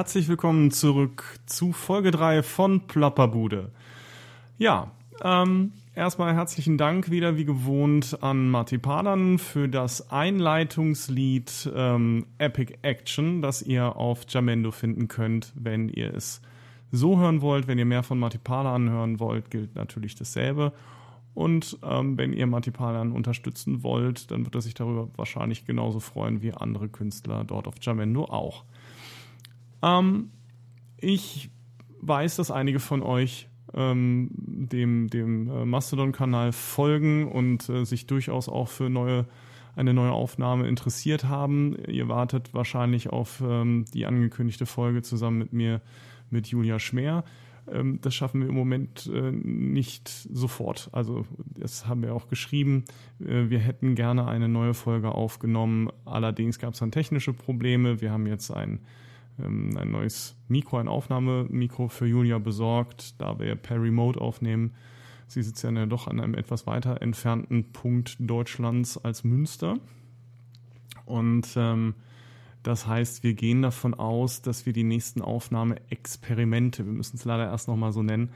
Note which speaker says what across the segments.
Speaker 1: herzlich willkommen zurück zu Folge 3 von Plapperbude. Ja, ähm, erstmal herzlichen Dank wieder wie gewohnt an Marty Padan für das Einleitungslied ähm, Epic Action, das ihr auf Jamendo finden könnt, wenn ihr es so hören wollt. Wenn ihr mehr von Marty Padan hören wollt, gilt natürlich dasselbe. Und ähm, wenn ihr Marty Padan unterstützen wollt, dann wird er sich darüber wahrscheinlich genauso freuen wie andere Künstler dort auf Jamendo auch. Ähm, ich weiß, dass einige von euch ähm, dem, dem äh, Mastodon-Kanal folgen und äh, sich durchaus auch für neue, eine neue Aufnahme interessiert haben. Ihr wartet wahrscheinlich auf ähm, die angekündigte Folge zusammen mit mir, mit Julia Schmer. Ähm, das schaffen wir im Moment äh, nicht sofort. Also das haben wir auch geschrieben. Äh, wir hätten gerne eine neue Folge aufgenommen. Allerdings gab es dann technische Probleme. Wir haben jetzt ein ähm, ein neues Mikro, ein Aufnahmemikro für Julia besorgt, da wir per Remote aufnehmen. Sie sitzt ja doch an einem etwas weiter entfernten Punkt Deutschlands als Münster. Und ähm, das heißt, wir gehen davon aus, dass wir die nächsten Aufnahmeexperimente, wir müssen es leider erst nochmal so nennen,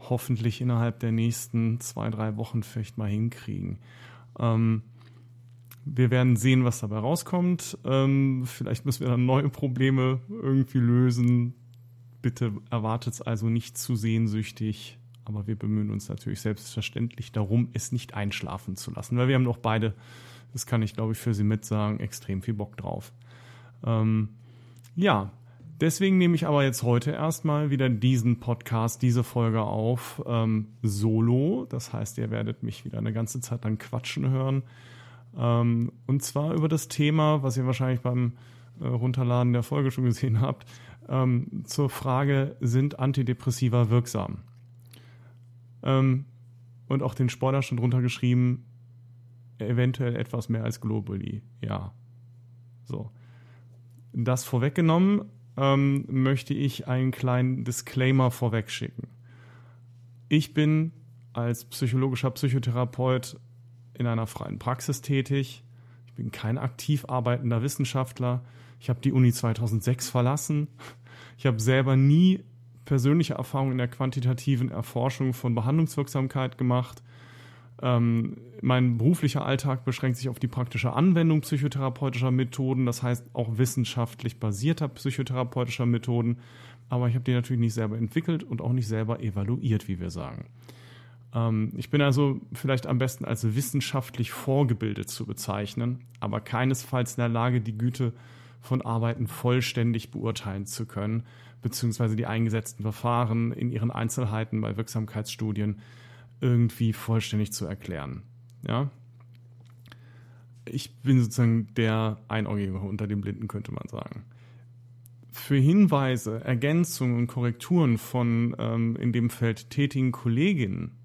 Speaker 1: hoffentlich innerhalb der nächsten zwei, drei Wochen vielleicht mal hinkriegen. Ähm, wir werden sehen, was dabei rauskommt. Ähm, vielleicht müssen wir dann neue Probleme irgendwie lösen. Bitte erwartet es also nicht zu sehnsüchtig. Aber wir bemühen uns natürlich selbstverständlich darum, es nicht einschlafen zu lassen. Weil wir haben doch beide, das kann ich glaube ich für Sie mitsagen, extrem viel Bock drauf. Ähm, ja, deswegen nehme ich aber jetzt heute erstmal wieder diesen Podcast, diese Folge auf, ähm, solo. Das heißt, ihr werdet mich wieder eine ganze Zeit lang quatschen hören. Ähm, und zwar über das Thema, was ihr wahrscheinlich beim äh, Runterladen der Folge schon gesehen habt, ähm, zur Frage, sind Antidepressiva wirksam? Ähm, und auch den Spoiler schon drunter geschrieben, eventuell etwas mehr als globally. Ja. So. Das vorweggenommen, ähm, möchte ich einen kleinen Disclaimer vorweg schicken. Ich bin als psychologischer Psychotherapeut in einer freien Praxis tätig. Ich bin kein aktiv arbeitender Wissenschaftler. Ich habe die Uni 2006 verlassen. Ich habe selber nie persönliche Erfahrungen in der quantitativen Erforschung von Behandlungswirksamkeit gemacht. Ähm, mein beruflicher Alltag beschränkt sich auf die praktische Anwendung psychotherapeutischer Methoden, das heißt auch wissenschaftlich basierter psychotherapeutischer Methoden. Aber ich habe die natürlich nicht selber entwickelt und auch nicht selber evaluiert, wie wir sagen. Ähm, ich bin also vielleicht am besten als wissenschaftlich vorgebildet zu bezeichnen, aber keinesfalls in der Lage, die Güte von Arbeiten vollständig beurteilen zu können, beziehungsweise die eingesetzten Verfahren in ihren Einzelheiten bei Wirksamkeitsstudien irgendwie vollständig zu erklären. Ja? Ich bin sozusagen der Einäugige unter den Blinden, könnte man sagen. Für Hinweise, Ergänzungen und Korrekturen von ähm, in dem Feld tätigen Kolleginnen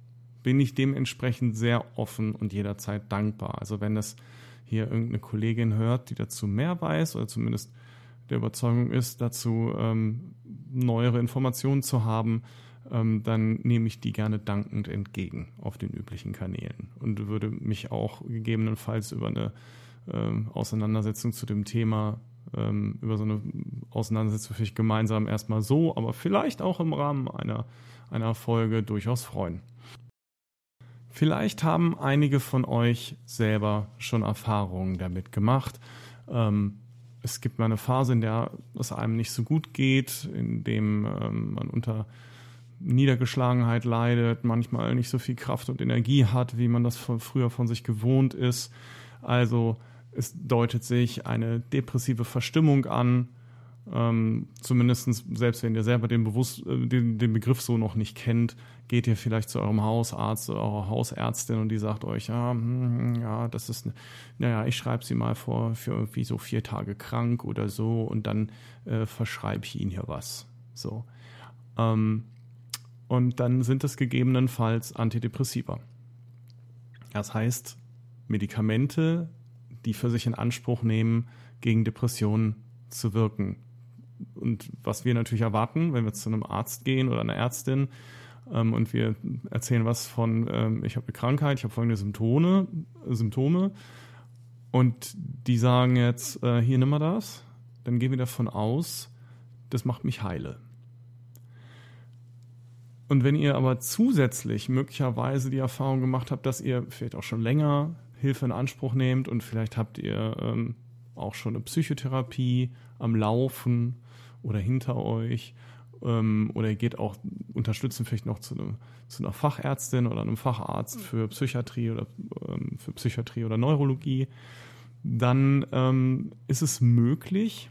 Speaker 1: bin ich dementsprechend sehr offen und jederzeit dankbar. Also wenn das hier irgendeine Kollegin hört, die dazu mehr weiß oder zumindest der Überzeugung ist, dazu ähm, neuere Informationen zu haben, ähm, dann nehme ich die gerne dankend entgegen auf den üblichen Kanälen und würde mich auch gegebenenfalls über eine ähm, Auseinandersetzung zu dem Thema, ähm, über so eine Auseinandersetzung vielleicht gemeinsam erstmal so, aber vielleicht auch im Rahmen einer, einer Folge durchaus freuen. Vielleicht haben einige von euch selber schon Erfahrungen damit gemacht. Ähm, es gibt mal eine Phase, in der es einem nicht so gut geht, in dem ähm, man unter Niedergeschlagenheit leidet, manchmal nicht so viel Kraft und Energie hat, wie man das von früher von sich gewohnt ist. Also es deutet sich eine depressive Verstimmung an. Ähm, zumindest selbst wenn ihr selber den, Bewusst äh, den, den Begriff so noch nicht kennt, geht ihr vielleicht zu eurem Hausarzt oder eurer Hausärztin und die sagt euch, ja, hm, ja, das ist, naja, ich schreibe sie mal vor für irgendwie so vier Tage krank oder so und dann äh, verschreibe ich ihnen hier was. So. Ähm, und dann sind es gegebenenfalls Antidepressiva. Das heißt, Medikamente, die für sich in Anspruch nehmen, gegen Depressionen zu wirken. Und was wir natürlich erwarten, wenn wir zu einem Arzt gehen oder einer Ärztin, ähm, und wir erzählen was von, ähm, ich habe eine Krankheit, ich habe folgende Symptome, Symptome und die sagen jetzt, äh, hier nimm mal das, dann gehen wir davon aus, das macht mich heile. Und wenn ihr aber zusätzlich möglicherweise die Erfahrung gemacht habt, dass ihr vielleicht auch schon länger Hilfe in Anspruch nehmt und vielleicht habt ihr ähm, auch schon eine Psychotherapie am Laufen oder hinter euch. Ähm, oder ihr geht auch unterstützen vielleicht noch zu, ne, zu einer Fachärztin oder einem Facharzt für Psychiatrie oder ähm, für Psychiatrie oder Neurologie, dann ähm, ist es möglich,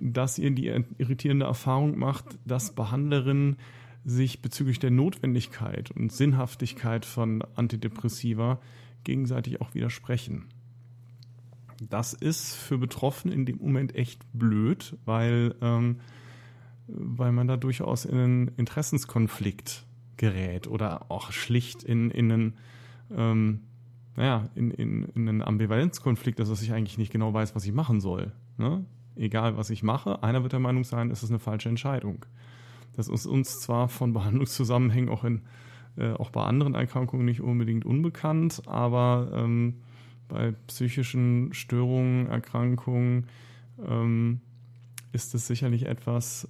Speaker 1: dass ihr die irritierende Erfahrung macht, dass Behandlerinnen sich bezüglich der Notwendigkeit und Sinnhaftigkeit von Antidepressiva gegenseitig auch widersprechen. Das ist für Betroffene in dem Moment echt blöd, weil, ähm, weil man da durchaus in einen Interessenskonflikt gerät oder auch schlicht in, in einen, ähm, naja, in, in, in einen Ambivalenzkonflikt, dass ich eigentlich nicht genau weiß, was ich machen soll. Ne? Egal, was ich mache, einer wird der Meinung sein, es ist eine falsche Entscheidung. Das ist uns zwar von Behandlungszusammenhängen auch in äh, auch bei anderen Erkrankungen nicht unbedingt unbekannt, aber ähm, bei psychischen Störungen, Erkrankungen ähm, ist es sicherlich etwas,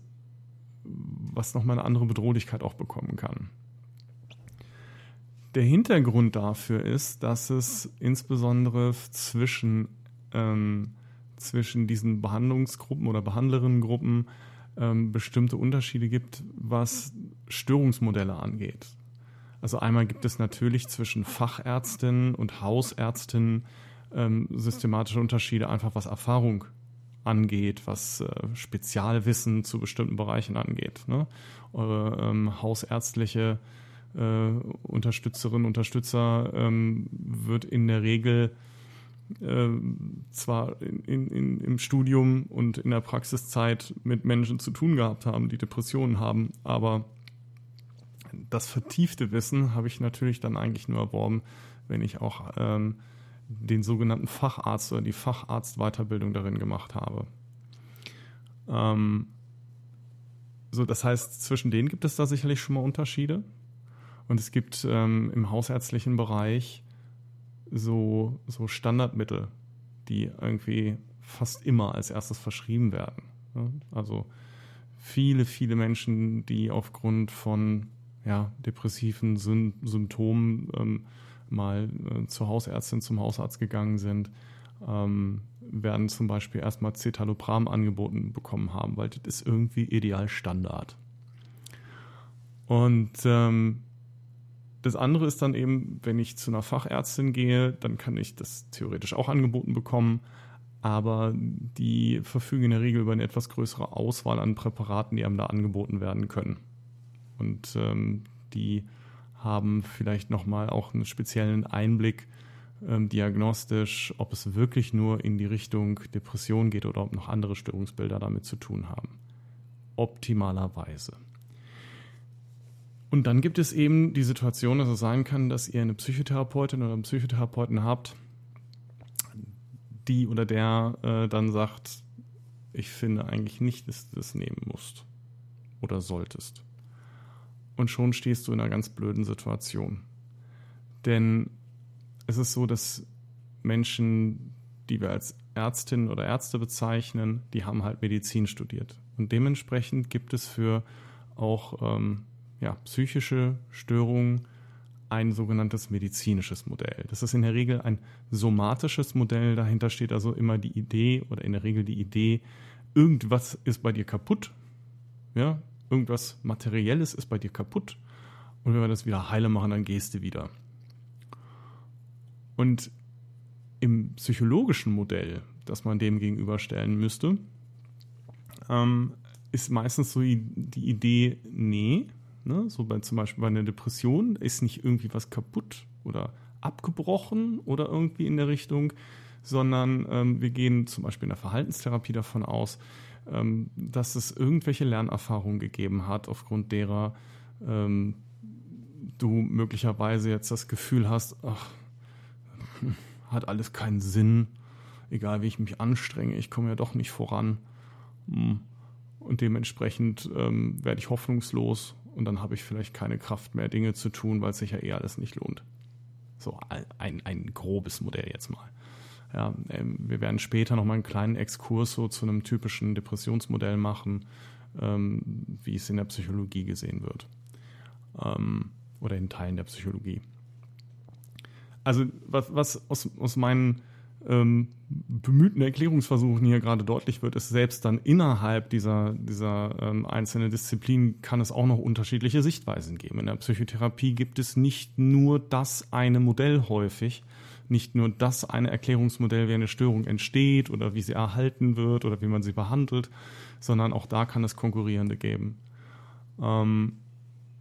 Speaker 1: was nochmal eine andere Bedrohlichkeit auch bekommen kann. Der Hintergrund dafür ist, dass es insbesondere zwischen, ähm, zwischen diesen Behandlungsgruppen oder Behandlerinnengruppen ähm, bestimmte Unterschiede gibt, was Störungsmodelle angeht. Also einmal gibt es natürlich zwischen Fachärztinnen und Hausärztinnen ähm, systematische Unterschiede, einfach was Erfahrung angeht, was äh, Spezialwissen zu bestimmten Bereichen angeht. Ne? Eure ähm, hausärztliche äh, Unterstützerin, Unterstützer ähm, wird in der Regel äh, zwar in, in, im Studium und in der Praxiszeit mit Menschen zu tun gehabt haben, die Depressionen haben, aber das vertiefte Wissen habe ich natürlich dann eigentlich nur erworben, wenn ich auch ähm, den sogenannten Facharzt oder die Facharztweiterbildung darin gemacht habe. Ähm, so, das heißt, zwischen denen gibt es da sicherlich schon mal Unterschiede. Und es gibt ähm, im hausärztlichen Bereich so, so Standardmittel, die irgendwie fast immer als erstes verschrieben werden. Also viele, viele Menschen, die aufgrund von ja, depressiven Sym Symptomen ähm, mal äh, zur Hausärztin, zum Hausarzt gegangen sind, ähm, werden zum Beispiel erstmal Cetalopram angeboten bekommen haben, weil das ist irgendwie ideal Standard. Und ähm, das andere ist dann eben, wenn ich zu einer Fachärztin gehe, dann kann ich das theoretisch auch angeboten bekommen, aber die verfügen in der Regel über eine etwas größere Auswahl an Präparaten, die einem da angeboten werden können. Und ähm, die haben vielleicht nochmal auch einen speziellen Einblick ähm, diagnostisch, ob es wirklich nur in die Richtung Depression geht oder ob noch andere Störungsbilder damit zu tun haben. Optimalerweise. Und dann gibt es eben die Situation, dass es sein kann, dass ihr eine Psychotherapeutin oder einen Psychotherapeuten habt, die oder der äh, dann sagt, ich finde eigentlich nicht, dass du das nehmen musst oder solltest und schon stehst du in einer ganz blöden Situation. Denn es ist so, dass Menschen, die wir als Ärztinnen oder Ärzte bezeichnen, die haben halt Medizin studiert. Und dementsprechend gibt es für auch ähm, ja, psychische Störungen ein sogenanntes medizinisches Modell. Das ist in der Regel ein somatisches Modell. Dahinter steht also immer die Idee oder in der Regel die Idee, irgendwas ist bei dir kaputt. Ja, irgendwas Materielles ist bei dir kaputt und wenn wir das wieder heile machen, dann gehst du wieder. Und im psychologischen Modell, das man dem gegenüberstellen müsste, ähm, ist meistens so die Idee, nee, ne, so bei, zum Beispiel bei einer Depression ist nicht irgendwie was kaputt oder abgebrochen oder irgendwie in der Richtung, sondern ähm, wir gehen zum Beispiel in der Verhaltenstherapie davon aus, ähm, dass es irgendwelche Lernerfahrungen gegeben hat, aufgrund derer ähm, du möglicherweise jetzt das Gefühl hast, ach, hat alles keinen Sinn, egal wie ich mich anstrenge, ich komme ja doch nicht voran. Hm. Und dementsprechend ähm, werde ich hoffnungslos und dann habe ich vielleicht keine Kraft mehr, Dinge zu tun, weil es sich ja eh alles nicht lohnt. So ein, ein grobes Modell jetzt mal. Ja, ähm, wir werden später nochmal einen kleinen Exkurs so zu einem typischen Depressionsmodell machen, ähm, wie es in der Psychologie gesehen wird. Ähm, oder in Teilen der Psychologie. Also was, was aus, aus meinen ähm, bemühten Erklärungsversuchen hier gerade deutlich wird, ist selbst dann innerhalb dieser, dieser ähm, einzelnen Disziplinen kann es auch noch unterschiedliche Sichtweisen geben. In der Psychotherapie gibt es nicht nur das eine Modell häufig, nicht nur das eine Erklärungsmodell, wie eine Störung entsteht oder wie sie erhalten wird oder wie man sie behandelt, sondern auch da kann es konkurrierende geben. Ähm,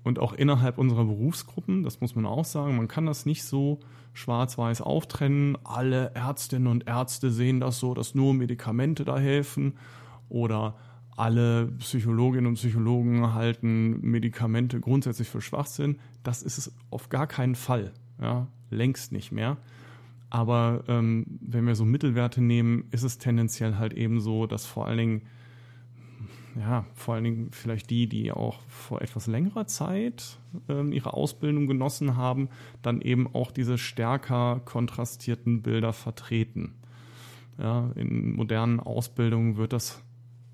Speaker 1: und auch innerhalb unserer Berufsgruppen, das muss man auch sagen, man kann das nicht so schwarz-weiß auftrennen. Alle Ärztinnen und Ärzte sehen das so, dass nur Medikamente da helfen oder alle Psychologinnen und Psychologen halten Medikamente grundsätzlich für Schwachsinn. Das ist es auf gar keinen Fall. Ja, längst nicht mehr. Aber ähm, wenn wir so Mittelwerte nehmen, ist es tendenziell halt eben so, dass vor allen Dingen ja, vor allen Dingen vielleicht die, die auch vor etwas längerer Zeit ähm, ihre Ausbildung genossen haben, dann eben auch diese stärker kontrastierten Bilder vertreten. Ja, in modernen Ausbildungen wird das,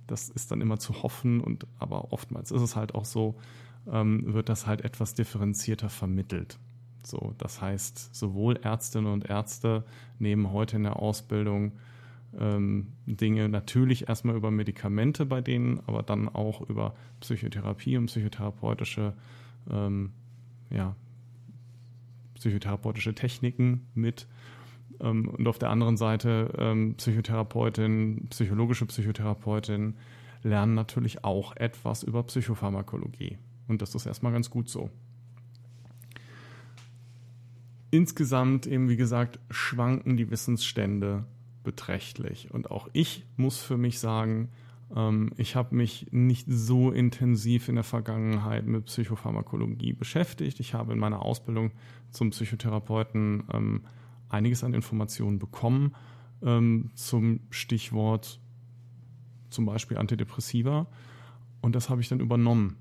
Speaker 1: das ist dann immer zu hoffen und aber oftmals ist es halt auch so, ähm, wird das halt etwas differenzierter vermittelt. So, das heißt, sowohl Ärztinnen und Ärzte nehmen heute in der Ausbildung ähm, Dinge natürlich erstmal über Medikamente bei denen, aber dann auch über Psychotherapie und psychotherapeutische, ähm, ja, psychotherapeutische Techniken mit. Ähm, und auf der anderen Seite ähm, Psychotherapeutin, psychologische Psychotherapeutin lernen natürlich auch etwas über Psychopharmakologie. Und das ist erstmal ganz gut so. Insgesamt eben, wie gesagt, schwanken die Wissensstände beträchtlich. Und auch ich muss für mich sagen, ähm, ich habe mich nicht so intensiv in der Vergangenheit mit Psychopharmakologie beschäftigt. Ich habe in meiner Ausbildung zum Psychotherapeuten ähm, einiges an Informationen bekommen ähm, zum Stichwort zum Beispiel Antidepressiva. Und das habe ich dann übernommen.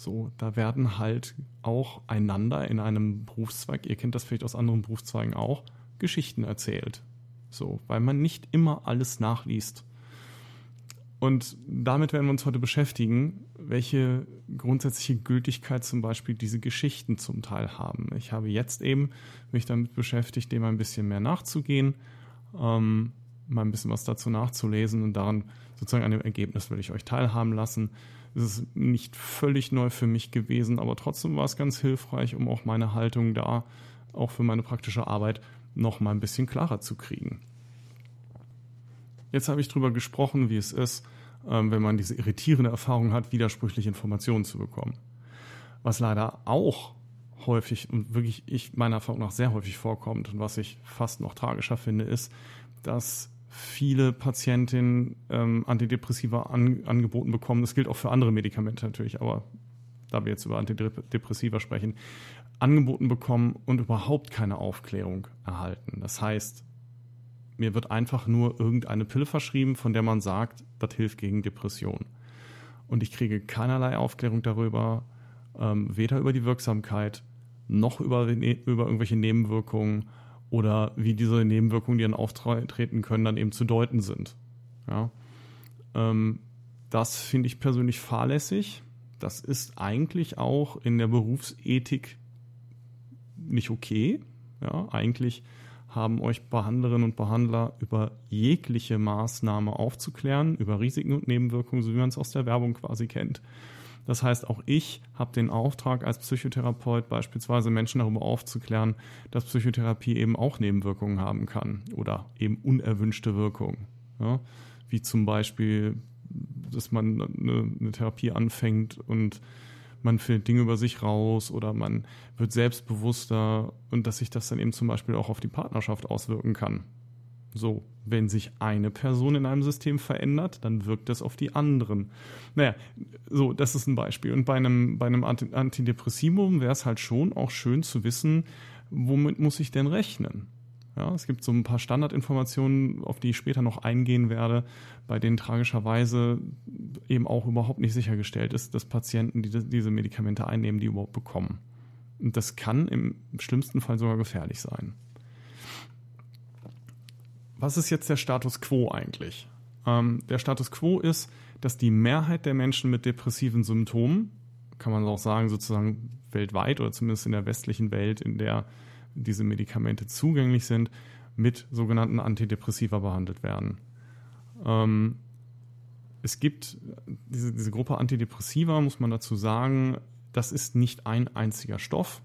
Speaker 1: So, da werden halt auch einander in einem Berufszweig, ihr kennt das vielleicht aus anderen Berufszweigen auch, Geschichten erzählt. So, weil man nicht immer alles nachliest. Und damit werden wir uns heute beschäftigen, welche grundsätzliche Gültigkeit zum Beispiel diese Geschichten zum Teil haben. Ich habe jetzt eben mich damit beschäftigt, dem ein bisschen mehr nachzugehen, ähm, mal ein bisschen was dazu nachzulesen und daran sozusagen an dem Ergebnis will ich euch teilhaben lassen. Es ist nicht völlig neu für mich gewesen, aber trotzdem war es ganz hilfreich, um auch meine Haltung da, auch für meine praktische Arbeit, noch mal ein bisschen klarer zu kriegen. Jetzt habe ich darüber gesprochen, wie es ist, ähm, wenn man diese irritierende Erfahrung hat, widersprüchliche Informationen zu bekommen. Was leider auch häufig und wirklich ich meiner Erfahrung nach sehr häufig vorkommt und was ich fast noch tragischer finde, ist, dass viele Patientinnen ähm, Antidepressiva an, angeboten bekommen. Das gilt auch für andere Medikamente natürlich, aber da wir jetzt über Antidepressiva sprechen, angeboten bekommen und überhaupt keine Aufklärung erhalten. Das heißt, mir wird einfach nur irgendeine Pille verschrieben, von der man sagt, das hilft gegen Depression. Und ich kriege keinerlei Aufklärung darüber, ähm, weder über die Wirksamkeit noch über, über irgendwelche Nebenwirkungen oder wie diese Nebenwirkungen, die dann auftreten können, dann eben zu deuten sind. Ja? Ähm, das finde ich persönlich fahrlässig. Das ist eigentlich auch in der Berufsethik nicht okay. Ja, eigentlich haben euch Behandlerinnen und Behandler über jegliche Maßnahme aufzuklären, über Risiken und Nebenwirkungen, so wie man es aus der Werbung quasi kennt. Das heißt, auch ich habe den Auftrag als Psychotherapeut beispielsweise Menschen darüber aufzuklären, dass Psychotherapie eben auch Nebenwirkungen haben kann oder eben unerwünschte Wirkungen. Ja? Wie zum Beispiel, dass man eine, eine Therapie anfängt und man findet Dinge über sich raus oder man wird selbstbewusster und dass sich das dann eben zum Beispiel auch auf die Partnerschaft auswirken kann. So, wenn sich eine Person in einem System verändert, dann wirkt das auf die anderen. Naja, so, das ist ein Beispiel. Und bei einem, bei einem Antidepressivum wäre es halt schon auch schön zu wissen, womit muss ich denn rechnen? Ja, es gibt so ein paar Standardinformationen, auf die ich später noch eingehen werde, bei denen tragischerweise eben auch überhaupt nicht sichergestellt ist, dass Patienten, die diese Medikamente einnehmen, die überhaupt bekommen. Und das kann im schlimmsten Fall sogar gefährlich sein. Was ist jetzt der Status quo eigentlich? Ähm, der Status quo ist, dass die Mehrheit der Menschen mit depressiven Symptomen, kann man auch sagen, sozusagen weltweit oder zumindest in der westlichen Welt, in der diese Medikamente zugänglich sind, mit sogenannten Antidepressiva behandelt werden. Ähm, es gibt diese, diese Gruppe Antidepressiva, muss man dazu sagen, das ist nicht ein einziger Stoff.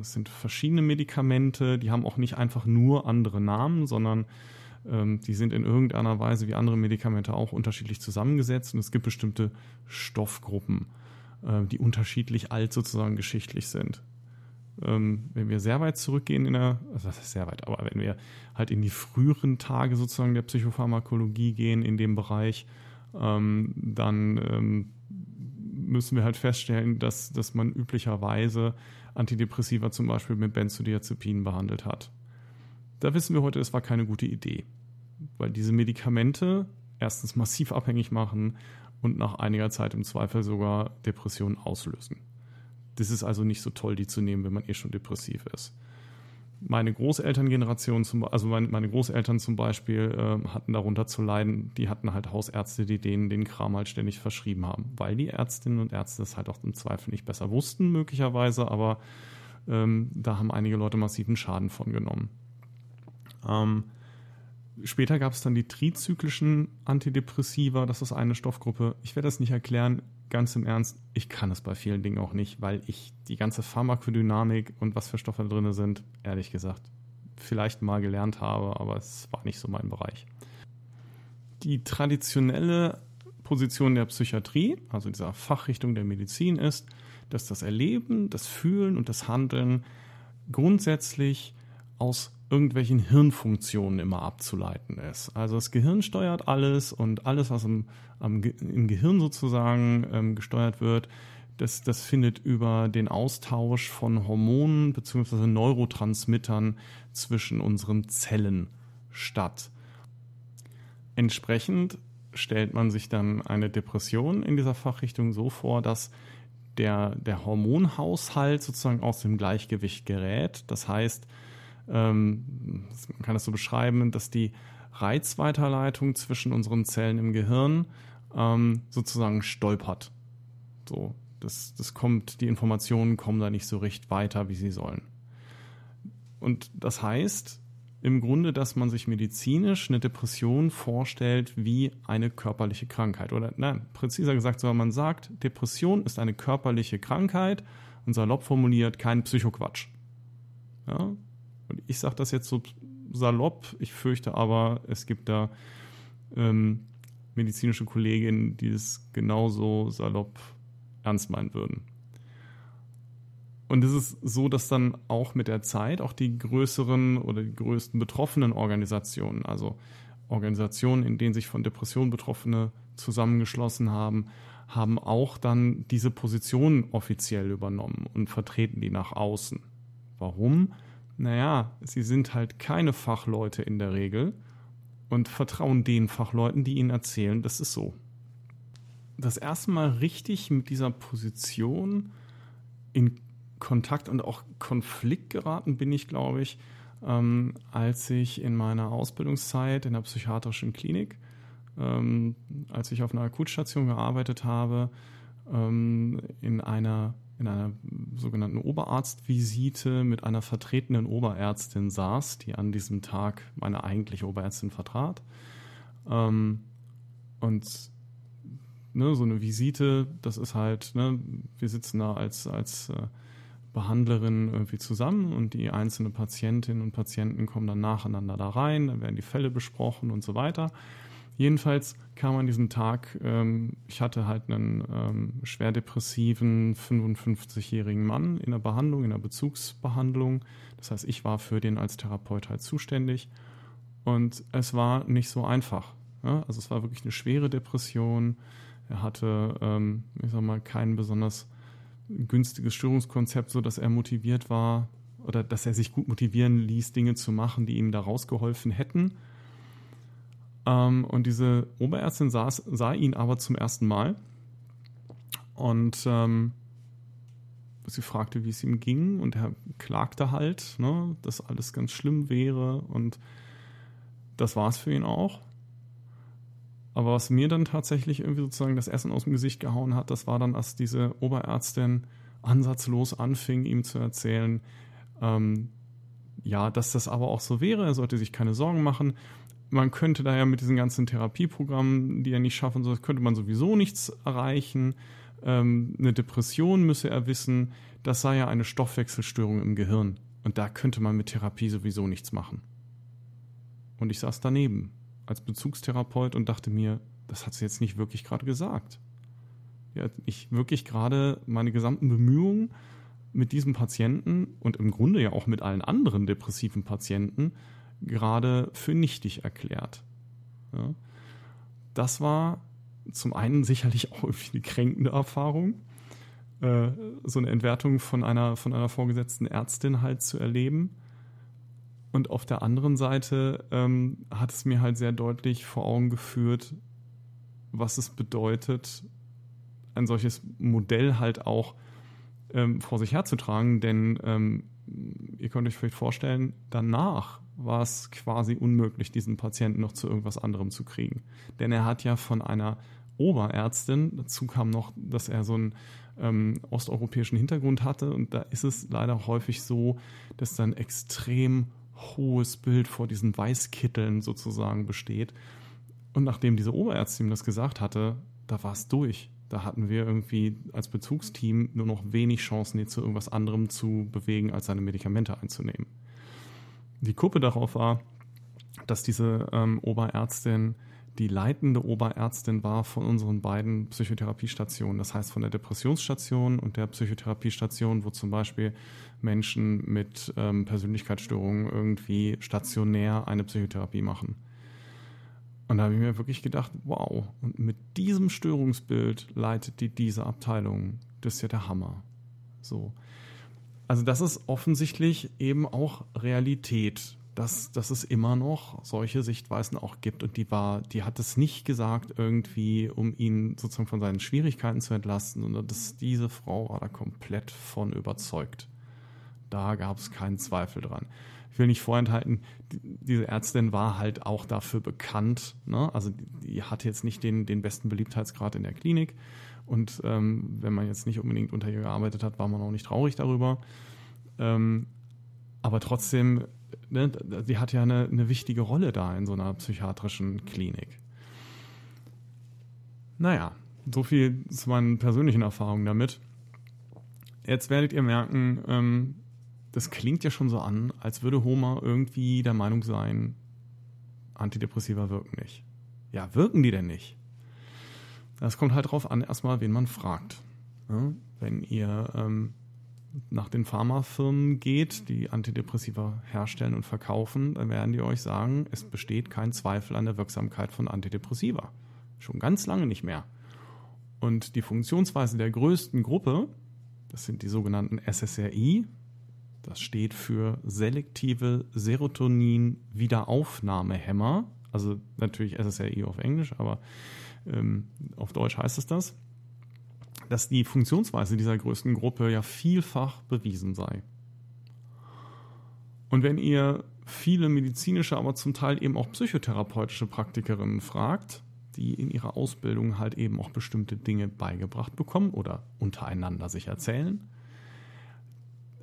Speaker 1: Es sind verschiedene Medikamente, die haben auch nicht einfach nur andere Namen, sondern die sind in irgendeiner Weise wie andere Medikamente auch unterschiedlich zusammengesetzt und es gibt bestimmte Stoffgruppen, äh, die unterschiedlich alt sozusagen geschichtlich sind. Ähm, wenn wir sehr weit zurückgehen in der, also das ist sehr weit, aber wenn wir halt in die früheren Tage sozusagen der Psychopharmakologie gehen in dem Bereich, ähm, dann ähm, müssen wir halt feststellen, dass, dass man üblicherweise Antidepressiva zum Beispiel mit Benzodiazepinen behandelt hat. Da wissen wir heute, es war keine gute Idee, weil diese Medikamente erstens massiv abhängig machen und nach einiger Zeit im Zweifel sogar Depressionen auslösen. Das ist also nicht so toll, die zu nehmen, wenn man eh schon depressiv ist. Meine Großelterngeneration, zum, also meine, Großeltern zum Beispiel, äh, hatten darunter zu leiden. Die hatten halt Hausärzte, die denen den Kram halt ständig verschrieben haben, weil die Ärztinnen und Ärzte das halt auch im Zweifel nicht besser wussten, möglicherweise, aber ähm, da haben einige Leute massiven Schaden von genommen. Ähm, später gab es dann die trizyklischen Antidepressiva, das ist eine Stoffgruppe. Ich werde das nicht erklären, ganz im Ernst, ich kann es bei vielen Dingen auch nicht, weil ich die ganze Pharmakodynamik und was für Stoffe drin sind, ehrlich gesagt, vielleicht mal gelernt habe, aber es war nicht so mein Bereich. Die traditionelle Position der Psychiatrie, also dieser Fachrichtung der Medizin, ist, dass das Erleben, das Fühlen und das Handeln grundsätzlich aus irgendwelchen Hirnfunktionen immer abzuleiten ist. Also das Gehirn steuert alles und alles, was im, am, im Gehirn sozusagen ähm, gesteuert wird, das, das findet über den Austausch von Hormonen bzw. Neurotransmittern zwischen unseren Zellen statt. Entsprechend stellt man sich dann eine Depression in dieser Fachrichtung so vor, dass der, der Hormonhaushalt sozusagen aus dem Gleichgewicht gerät. Das heißt, ähm, man kann das so beschreiben, dass die Reizweiterleitung zwischen unseren Zellen im Gehirn ähm, sozusagen stolpert. So, das, das kommt, die Informationen kommen da nicht so recht weiter, wie sie sollen. Und das heißt im Grunde, dass man sich medizinisch eine Depression vorstellt wie eine körperliche Krankheit. Oder nein, präziser gesagt, soll man sagt, Depression ist eine körperliche Krankheit und salopp formuliert kein Psychoquatsch. Ja, und ich sage das jetzt so salopp, ich fürchte aber, es gibt da ähm, medizinische Kolleginnen, die es genauso salopp ernst meinen würden. Und es ist so, dass dann auch mit der Zeit auch die größeren oder die größten betroffenen Organisationen, also Organisationen, in denen sich von Depressionen Betroffene zusammengeschlossen haben, haben auch dann diese Position offiziell übernommen und vertreten die nach außen. Warum? Naja, sie sind halt keine Fachleute in der Regel und vertrauen den Fachleuten, die ihnen erzählen, das ist so. Das erste Mal richtig mit dieser Position in Kontakt und auch Konflikt geraten bin ich, glaube ich, ähm, als ich in meiner Ausbildungszeit in der psychiatrischen Klinik, ähm, als ich auf einer Akutstation gearbeitet habe, ähm, in einer in einer sogenannten Oberarztvisite mit einer vertretenen Oberärztin saß, die an diesem Tag meine eigentliche Oberärztin vertrat. Ähm, und ne, so eine Visite, das ist halt, ne, wir sitzen da als, als äh, Behandlerin irgendwie zusammen und die einzelnen Patientinnen und Patienten kommen dann nacheinander da rein, dann werden die Fälle besprochen und so weiter. Jedenfalls kam an diesem Tag, ähm, ich hatte halt einen ähm, schwer depressiven 55-jährigen Mann in der Behandlung, in der Bezugsbehandlung. Das heißt, ich war für den als Therapeut halt zuständig. Und es war nicht so einfach. Ja? Also es war wirklich eine schwere Depression. Er hatte, ähm, ich sag mal, kein besonders günstiges Störungskonzept, so dass er motiviert war oder dass er sich gut motivieren ließ, Dinge zu machen, die ihm da rausgeholfen hätten ähm, und diese Oberärztin saß, sah ihn aber zum ersten Mal und ähm, sie fragte, wie es ihm ging und er klagte halt, ne, dass alles ganz schlimm wäre und das war es für ihn auch. Aber was mir dann tatsächlich irgendwie sozusagen das Essen aus dem Gesicht gehauen hat, das war dann, als diese Oberärztin ansatzlos anfing, ihm zu erzählen, ähm, ja, dass das aber auch so wäre, er sollte sich keine Sorgen machen. Man könnte daher mit diesen ganzen Therapieprogrammen, die er nicht schaffen soll, könnte man sowieso nichts erreichen. Ähm, eine Depression müsse er wissen, das sei ja eine Stoffwechselstörung im Gehirn. Und da könnte man mit Therapie sowieso nichts machen. Und ich saß daneben als Bezugstherapeut und dachte mir, das hat sie jetzt nicht wirklich gerade gesagt. Ja, ich wirklich gerade meine gesamten Bemühungen mit diesem Patienten und im Grunde ja auch mit allen anderen depressiven Patienten gerade für nichtig erklärt. Ja. Das war zum einen sicherlich auch irgendwie eine kränkende Erfahrung, äh, so eine Entwertung von einer, von einer vorgesetzten Ärztin halt zu erleben. Und auf der anderen Seite ähm, hat es mir halt sehr deutlich vor Augen geführt, was es bedeutet, ein solches Modell halt auch ähm, vor sich herzutragen. Denn ähm, ihr könnt euch vielleicht vorstellen, danach war es quasi unmöglich, diesen Patienten noch zu irgendwas anderem zu kriegen. Denn er hat ja von einer Oberärztin, dazu kam noch, dass er so einen ähm, osteuropäischen Hintergrund hatte und da ist es leider häufig so, dass dann extrem hohes Bild vor diesen Weißkitteln sozusagen besteht. Und nachdem diese Oberärztin das gesagt hatte, da war es durch. Da hatten wir irgendwie als Bezugsteam nur noch wenig Chancen, ihn zu irgendwas anderem zu bewegen, als seine Medikamente einzunehmen. Die Kuppe darauf war, dass diese ähm, Oberärztin die leitende Oberärztin war von unseren beiden Psychotherapiestationen. Das heißt von der Depressionsstation und der Psychotherapiestation, wo zum Beispiel Menschen mit ähm, Persönlichkeitsstörungen irgendwie stationär eine Psychotherapie machen. Und da habe ich mir wirklich gedacht, wow, und mit diesem Störungsbild leitet die diese Abteilung. Das ist ja der Hammer. So. Also das ist offensichtlich eben auch Realität dass, dass es immer noch solche Sichtweisen auch gibt und die war, die hat es nicht gesagt irgendwie, um ihn sozusagen von seinen Schwierigkeiten zu entlasten, sondern dass diese Frau war da komplett von überzeugt. Da gab es keinen Zweifel dran. Ich will nicht vorenthalten, diese Ärztin war halt auch dafür bekannt. Ne? Also die hatte jetzt nicht den, den besten Beliebtheitsgrad in der Klinik. Und ähm, wenn man jetzt nicht unbedingt unter ihr gearbeitet hat, war man auch nicht traurig darüber. Ähm, aber trotzdem ne, sie hat ja eine, eine wichtige Rolle da in so einer psychiatrischen Klinik. Naja, so viel zu meinen persönlichen Erfahrungen damit. Jetzt werdet ihr merken, ähm, das klingt ja schon so an, als würde Homer irgendwie der Meinung sein, Antidepressiva wirken nicht. Ja, wirken die denn nicht? Das kommt halt drauf an, erstmal, wen man fragt. Ja, wenn ihr ähm, nach den Pharmafirmen geht, die Antidepressiva herstellen und verkaufen, dann werden die euch sagen, es besteht kein Zweifel an der Wirksamkeit von Antidepressiva. Schon ganz lange nicht mehr. Und die Funktionsweise der größten Gruppe, das sind die sogenannten SSRI, das steht für selektive Serotonin-Wiederaufnahmehämmer, also natürlich SSRI auf Englisch, aber ähm, auf Deutsch heißt es das dass die Funktionsweise dieser größten Gruppe ja vielfach bewiesen sei. Und wenn ihr viele medizinische, aber zum Teil eben auch psychotherapeutische Praktikerinnen fragt, die in ihrer Ausbildung halt eben auch bestimmte Dinge beigebracht bekommen oder untereinander sich erzählen,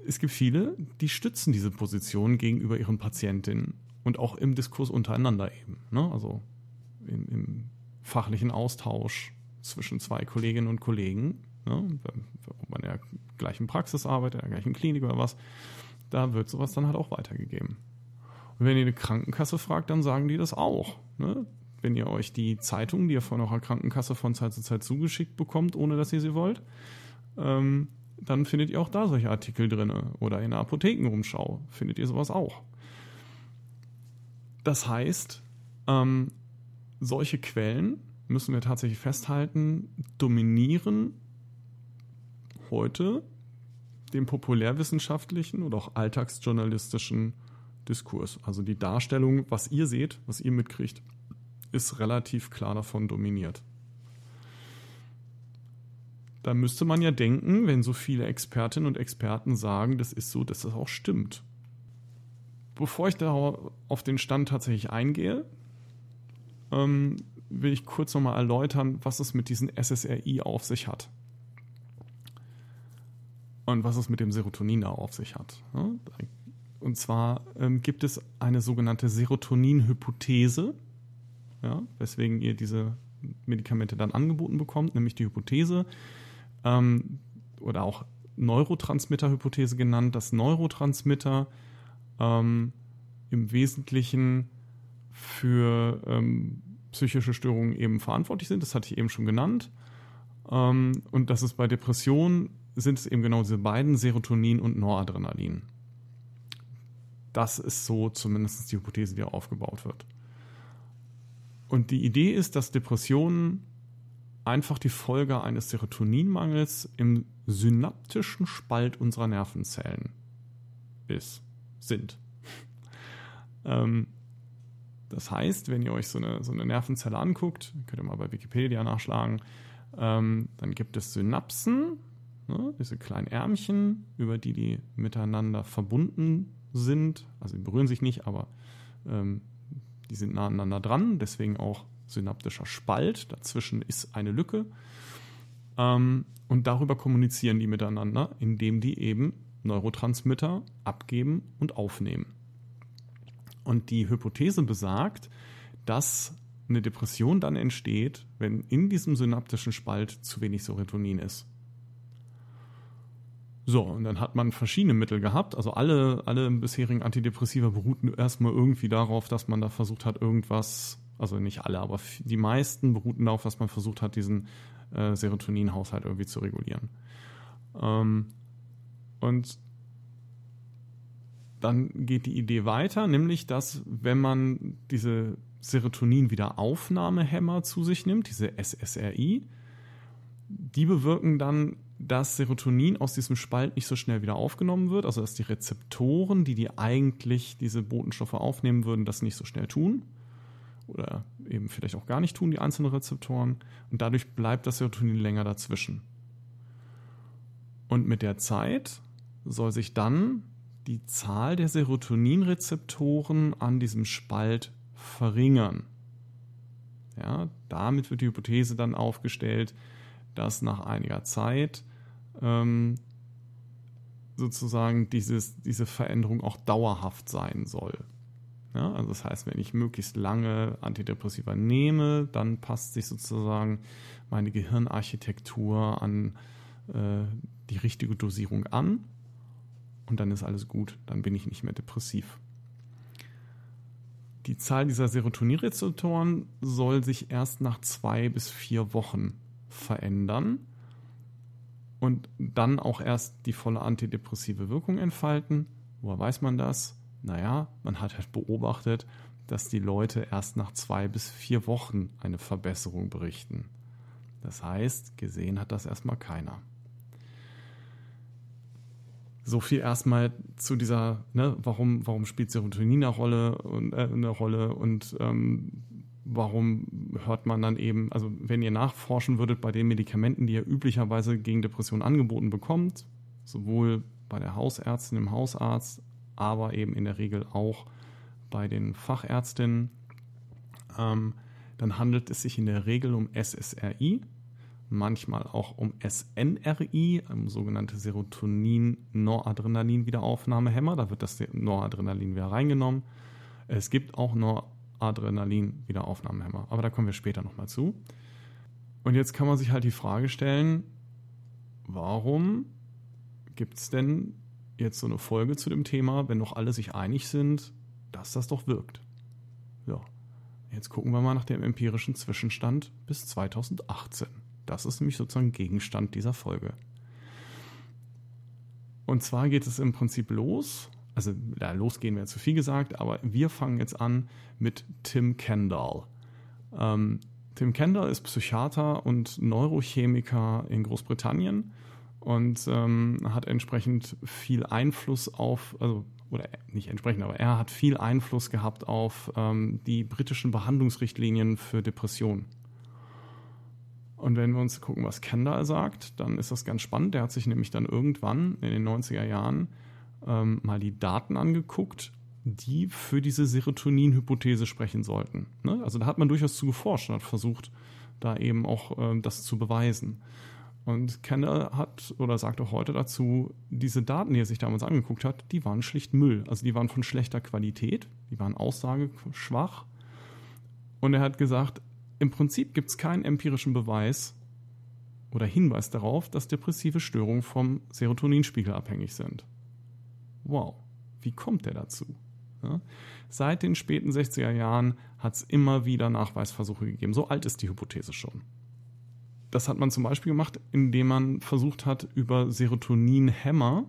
Speaker 1: es gibt viele, die stützen diese Position gegenüber ihren Patientinnen und auch im Diskurs untereinander eben. Ne? Also im, im fachlichen Austausch zwischen zwei Kolleginnen und Kollegen, ne, ob man in der gleichen Praxis arbeitet, in der gleichen Klinik oder was, da wird sowas dann halt auch weitergegeben. Und wenn ihr eine Krankenkasse fragt, dann sagen die das auch. Ne? Wenn ihr euch die Zeitung, die ihr von eurer Krankenkasse von Zeit zu Zeit zugeschickt bekommt, ohne dass ihr sie wollt, ähm, dann findet ihr auch da solche Artikel drin. Oder in der Apothekenumschau findet ihr sowas auch. Das heißt, ähm, solche Quellen müssen wir tatsächlich festhalten, dominieren heute den populärwissenschaftlichen oder auch alltagsjournalistischen Diskurs. Also die Darstellung, was ihr seht, was ihr mitkriegt, ist relativ klar davon dominiert. Da müsste man ja denken, wenn so viele Expertinnen und Experten sagen, das ist so, dass das auch stimmt. Bevor ich da auf den Stand tatsächlich eingehe, ähm, will ich kurz nochmal erläutern, was es mit diesen SSRI auf sich hat. Und was es mit dem Serotonin da auf sich hat. Und zwar ähm, gibt es eine sogenannte Serotonin-Hypothese, ja, weswegen ihr diese Medikamente dann angeboten bekommt, nämlich die Hypothese ähm, oder auch Neurotransmitter-Hypothese genannt, dass Neurotransmitter ähm, im Wesentlichen für ähm, psychische Störungen eben verantwortlich sind. Das hatte ich eben schon genannt. Ähm, und dass es bei Depressionen sind es eben genau diese beiden, Serotonin und Noradrenalin. Das ist so zumindest die Hypothese, die aufgebaut wird. Und die Idee ist, dass Depressionen einfach die Folge eines Serotoninmangels im synaptischen Spalt unserer Nervenzellen ist, sind. ähm, das heißt, wenn ihr euch so eine, so eine Nervenzelle anguckt, könnt ihr mal bei Wikipedia nachschlagen, ähm, dann gibt es Synapsen, ne, diese kleinen Ärmchen, über die die miteinander verbunden sind. Also sie berühren sich nicht, aber ähm, die sind nah aneinander dran, deswegen auch synaptischer Spalt. Dazwischen ist eine Lücke. Ähm, und darüber kommunizieren die miteinander, indem die eben Neurotransmitter abgeben und aufnehmen. Und die Hypothese besagt, dass eine Depression dann entsteht, wenn in diesem synaptischen Spalt zu wenig Serotonin ist. So, und dann hat man verschiedene Mittel gehabt. Also alle, alle bisherigen Antidepressiva beruhten erstmal irgendwie darauf, dass man da versucht hat, irgendwas, also nicht alle, aber die meisten beruhten darauf, dass man versucht hat, diesen äh, Serotoninhaushalt irgendwie zu regulieren. Ähm, und dann geht die Idee weiter, nämlich dass wenn man diese Serotonin-Wiederaufnahmehämmer zu sich nimmt, diese SSRI, die bewirken dann, dass Serotonin aus diesem Spalt nicht so schnell wieder aufgenommen wird, also dass die Rezeptoren, die die eigentlich diese Botenstoffe aufnehmen würden, das nicht so schnell tun oder eben vielleicht auch gar nicht tun, die einzelnen Rezeptoren und dadurch bleibt das Serotonin länger dazwischen. Und mit der Zeit soll sich dann die Zahl der Serotoninrezeptoren an diesem Spalt verringern. Ja, damit wird die Hypothese dann aufgestellt, dass nach einiger Zeit ähm, sozusagen dieses, diese Veränderung auch dauerhaft sein soll. Ja, also das heißt, wenn ich möglichst lange Antidepressiva nehme, dann passt sich sozusagen meine Gehirnarchitektur an äh, die richtige Dosierung an und dann ist alles gut, dann bin ich nicht mehr depressiv. Die Zahl dieser Serotoninrezeptoren soll sich erst nach zwei bis vier Wochen verändern und dann auch erst die volle antidepressive Wirkung entfalten. Woher weiß man das? Naja, man hat halt beobachtet, dass die Leute erst nach zwei bis vier Wochen eine Verbesserung berichten. Das heißt, gesehen hat das erstmal keiner. So viel erstmal zu dieser, ne, warum, warum spielt Serotonin eine Rolle und äh, eine Rolle und ähm, warum hört man dann eben, also wenn ihr nachforschen würdet bei den Medikamenten, die ihr üblicherweise gegen Depressionen angeboten bekommt, sowohl bei der Hausärztin, im Hausarzt, aber eben in der Regel auch bei den Fachärztinnen, ähm, dann handelt es sich in der Regel um SSRI, manchmal auch um SNRI, um sogenannte Serotonin-Noradrenalin-Wiederaufnahmehämmer. Da wird das Noradrenalin wieder reingenommen. Es gibt auch Noradrenalin-Wiederaufnahmehämmer, aber da kommen wir später nochmal zu. Und jetzt kann man sich halt die Frage stellen, warum gibt es denn jetzt so eine Folge zu dem Thema, wenn doch alle sich einig sind, dass das doch wirkt? Ja, jetzt gucken wir mal nach dem empirischen Zwischenstand bis 2018. Das ist nämlich sozusagen Gegenstand dieser Folge. Und zwar geht es im Prinzip los, also ja, losgehen wäre zu viel gesagt, aber wir fangen jetzt an mit Tim Kendall. Ähm, Tim Kendall ist Psychiater und Neurochemiker in Großbritannien und ähm, hat entsprechend viel Einfluss auf, also oder nicht entsprechend, aber er hat viel Einfluss gehabt auf ähm, die britischen Behandlungsrichtlinien für Depressionen. Und wenn wir uns gucken, was Kendall sagt, dann ist das ganz spannend. Der hat sich nämlich dann irgendwann in den 90er Jahren ähm, mal die Daten angeguckt die für diese Serotonin-Hypothese sprechen sollten. Ne? Also da hat man durchaus zu geforscht und hat versucht, da eben auch äh, das zu beweisen. Und Kenner hat oder sagt auch heute dazu, diese Daten, die er sich damals angeguckt hat, die waren schlicht Müll. Also die waren von schlechter Qualität, die waren aussageschwach. Und er hat gesagt, im Prinzip gibt es keinen empirischen Beweis oder Hinweis darauf, dass depressive Störungen vom Serotoninspiegel abhängig sind. Wow, wie kommt der dazu? Ja? Seit den späten 60er Jahren hat es immer wieder Nachweisversuche gegeben. So alt ist die Hypothese schon. Das hat man zum Beispiel gemacht, indem man versucht hat, über Serotoninhämmer,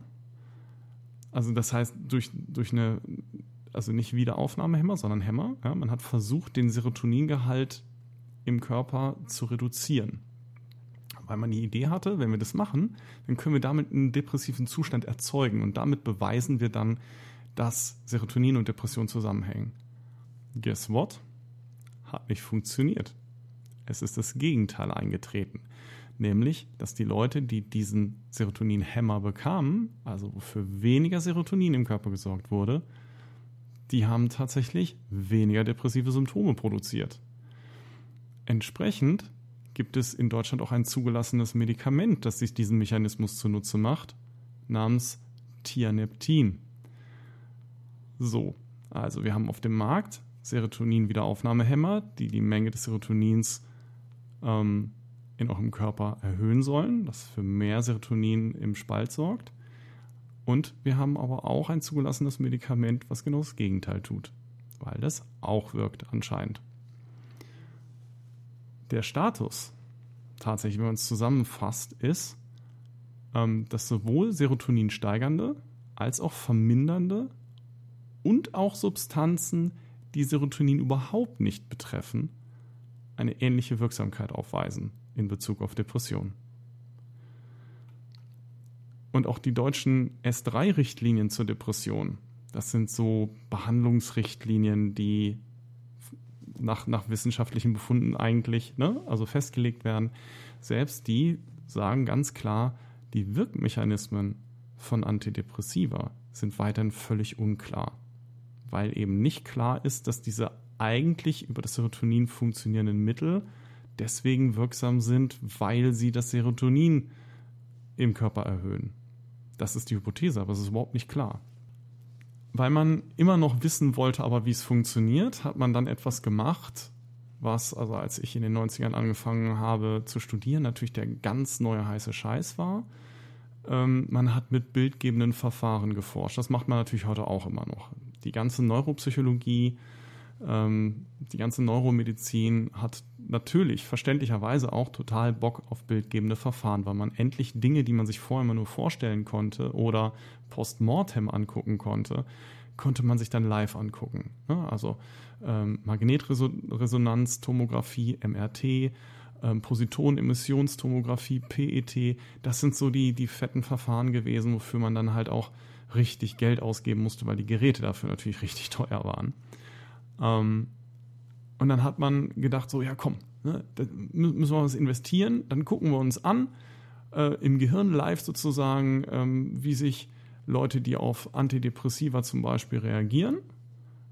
Speaker 1: also das heißt durch, durch eine, also nicht Wiederaufnahmehämmer, sondern Hämmer, ja, man hat versucht, den Serotoningehalt im Körper zu reduzieren. Weil man die Idee hatte, wenn wir das machen, dann können wir damit einen depressiven Zustand erzeugen und damit beweisen wir dann, dass Serotonin und Depression zusammenhängen. Guess what? Hat nicht funktioniert. Es ist das Gegenteil eingetreten. Nämlich, dass die Leute, die diesen Serotonin-Hämmer bekamen, also wofür weniger Serotonin im Körper gesorgt wurde, die haben tatsächlich weniger depressive Symptome produziert. Entsprechend gibt es in Deutschland auch ein zugelassenes Medikament, das sich diesen Mechanismus zunutze macht, namens Tianeptin. So, also wir haben auf dem Markt Serotonin-Wiederaufnahmehämmer, die die Menge des Serotonins ähm, in eurem Körper erhöhen sollen, das für mehr Serotonin im Spalt sorgt. Und wir haben aber auch ein zugelassenes Medikament, was genau das Gegenteil tut, weil das auch wirkt anscheinend. Der Status, tatsächlich, wenn man es zusammenfasst, ist, ähm, dass sowohl Serotonin steigernde als auch vermindernde und auch Substanzen, die Serotonin überhaupt nicht betreffen, eine ähnliche Wirksamkeit aufweisen in Bezug auf Depression. Und auch die deutschen S3-Richtlinien zur Depression, das sind so Behandlungsrichtlinien, die nach, nach wissenschaftlichen Befunden eigentlich, ne, also festgelegt werden, selbst die sagen ganz klar, die Wirkmechanismen von Antidepressiva sind weiterhin völlig unklar weil eben nicht klar ist, dass diese eigentlich über das Serotonin funktionierenden Mittel deswegen wirksam sind, weil sie das Serotonin im Körper erhöhen. Das ist die Hypothese, aber es ist überhaupt nicht klar. Weil man immer noch wissen wollte, aber wie es funktioniert, hat man dann etwas gemacht, was, also als ich in den 90ern angefangen habe zu studieren, natürlich der ganz neue heiße Scheiß war. Ähm, man hat mit bildgebenden Verfahren geforscht. Das macht man natürlich heute auch immer noch die ganze Neuropsychologie, die ganze Neuromedizin hat natürlich verständlicherweise auch total Bock auf bildgebende Verfahren, weil man endlich Dinge, die man sich vorher immer nur vorstellen konnte oder postmortem angucken konnte, konnte man sich dann live angucken. Ne? Also ähm, Magnetresonanztomographie, MRT, ähm, Positonemissionstomographie, PET, das sind so die, die fetten Verfahren gewesen, wofür man dann halt auch richtig Geld ausgeben musste, weil die Geräte dafür natürlich richtig teuer waren. Ähm, und dann hat man gedacht, so, ja komm, ne, müssen wir was investieren, dann gucken wir uns an, äh, im Gehirn live sozusagen, ähm, wie sich Leute, die auf Antidepressiva zum Beispiel reagieren,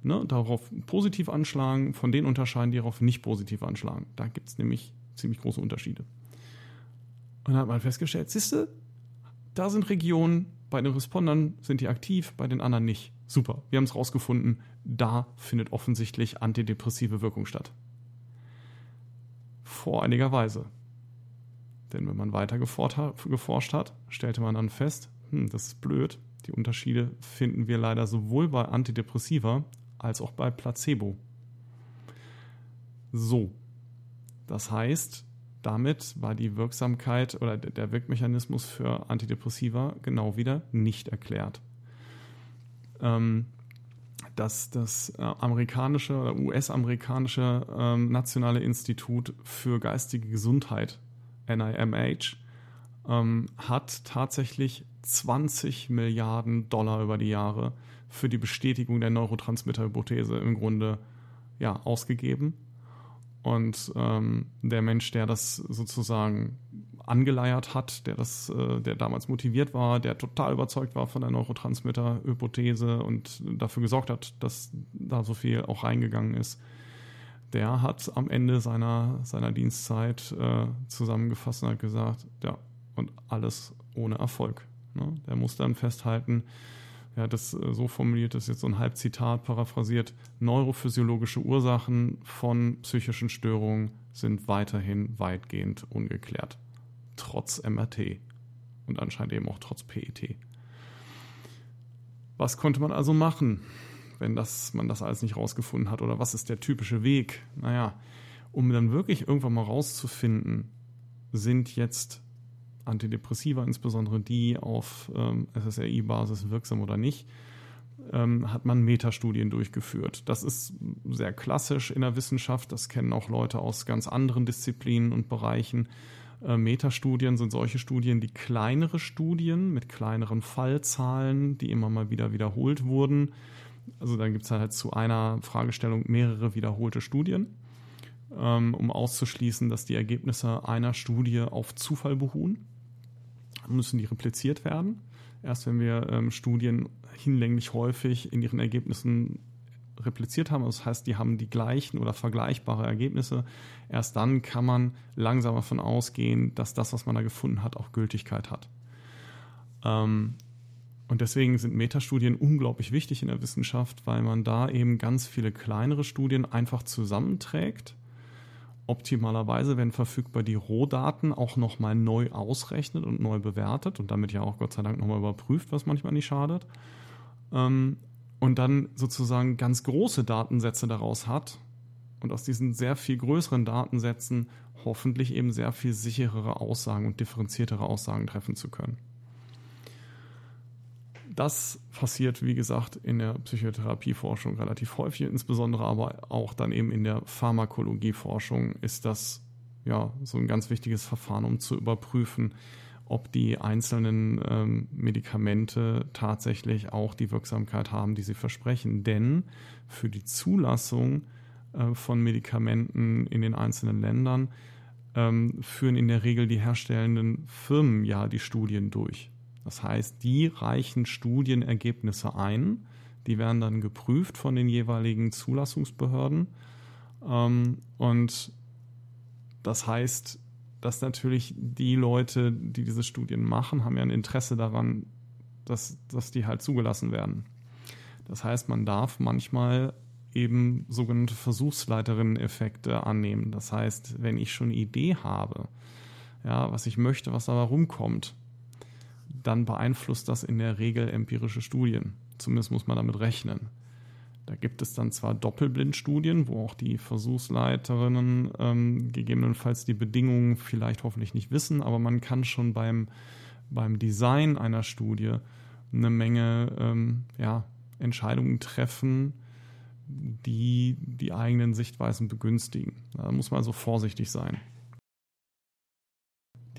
Speaker 1: ne, darauf positiv anschlagen, von denen unterscheiden, die darauf nicht positiv anschlagen. Da gibt es nämlich ziemlich große Unterschiede. Und dann hat man festgestellt, siehste, da sind Regionen, bei den Respondern sind die aktiv, bei den anderen nicht. Super, wir haben es rausgefunden, da findet offensichtlich antidepressive Wirkung statt. Vor einiger Weise. Denn wenn man weiter geforscht hat, stellte man dann fest, hm, das ist blöd, die Unterschiede finden wir leider sowohl bei Antidepressiva als auch bei Placebo. So, das heißt, damit war die Wirksamkeit oder der Wirkmechanismus für Antidepressiva genau wieder nicht erklärt. Ähm, dass das äh, amerikanische oder US-amerikanische ähm, Nationale Institut für geistige Gesundheit, NIMH, ähm, hat tatsächlich 20 Milliarden Dollar über die Jahre für die Bestätigung der Neurotransmitter-Hypothese im Grunde ja, ausgegeben und ähm, der Mensch, der das sozusagen angeleiert hat, der das, äh, der damals motiviert war, der total überzeugt war von der Neurotransmitter-Hypothese und dafür gesorgt hat, dass da so viel auch reingegangen ist, der hat am Ende seiner, seiner Dienstzeit äh, zusammengefasst und hat gesagt, ja, und alles ohne Erfolg. Ne? Der muss dann festhalten, er hat das äh, so formuliert, das ist jetzt so ein Halbzitat paraphrasiert, neurophysiologische Ursachen von psychischen Störungen sind weiterhin weitgehend ungeklärt. Trotz MRT und anscheinend eben auch trotz PET. Was konnte man also machen, wenn das, man das alles nicht rausgefunden hat? Oder was ist der typische Weg? Naja, um dann wirklich irgendwann mal rauszufinden, sind jetzt Antidepressiva, insbesondere die auf ähm, SSRI-Basis wirksam oder nicht, ähm, hat man Metastudien durchgeführt. Das ist sehr klassisch in der Wissenschaft, das kennen auch Leute aus ganz anderen Disziplinen und Bereichen. Äh, Metastudien sind solche Studien, die kleinere Studien mit kleineren Fallzahlen, die immer mal wieder wiederholt wurden. Also dann gibt es halt zu einer Fragestellung mehrere wiederholte Studien, ähm, um auszuschließen, dass die Ergebnisse einer Studie auf Zufall beruhen müssen die repliziert werden. Erst wenn wir ähm, Studien hinlänglich häufig in ihren Ergebnissen repliziert haben, das heißt, die haben die gleichen oder vergleichbare Ergebnisse, erst dann kann man langsam davon ausgehen, dass das, was man da gefunden hat, auch Gültigkeit hat. Ähm, und deswegen sind Metastudien unglaublich wichtig in der Wissenschaft, weil man da eben ganz viele kleinere Studien einfach zusammenträgt optimalerweise, wenn verfügbar, die Rohdaten auch nochmal neu ausrechnet und neu bewertet und damit ja auch Gott sei Dank nochmal überprüft, was manchmal nicht schadet. Ähm, und dann sozusagen ganz große Datensätze daraus hat und aus diesen sehr viel größeren Datensätzen hoffentlich eben sehr viel sicherere Aussagen und differenziertere Aussagen treffen zu können. Das passiert, wie gesagt, in der Psychotherapieforschung relativ häufig, insbesondere aber auch dann eben in der Pharmakologieforschung ist das ja so ein ganz wichtiges Verfahren, um zu überprüfen, ob die einzelnen ähm, Medikamente tatsächlich auch die Wirksamkeit haben, die sie versprechen. Denn für die Zulassung äh, von Medikamenten in den einzelnen Ländern ähm, führen in der Regel die herstellenden Firmen ja die Studien durch. Das heißt, die reichen Studienergebnisse ein, die werden dann geprüft von den jeweiligen Zulassungsbehörden. Ähm, und das heißt, dass natürlich die Leute, die diese Studien machen, haben ja ein Interesse daran, dass, dass die halt zugelassen werden. Das heißt, man darf manchmal eben sogenannte Versuchsleiterinnen-Effekte annehmen. Das heißt, wenn ich schon eine Idee habe, ja, was ich möchte, was da rumkommt, dann beeinflusst das in der Regel empirische Studien. Zumindest muss man damit rechnen. Da gibt es dann zwar Doppelblindstudien, wo auch die Versuchsleiterinnen ähm, gegebenenfalls die Bedingungen vielleicht hoffentlich nicht wissen, aber man kann schon beim, beim Design einer Studie eine Menge ähm, ja, Entscheidungen treffen, die die eigenen Sichtweisen begünstigen. Da muss man also vorsichtig sein.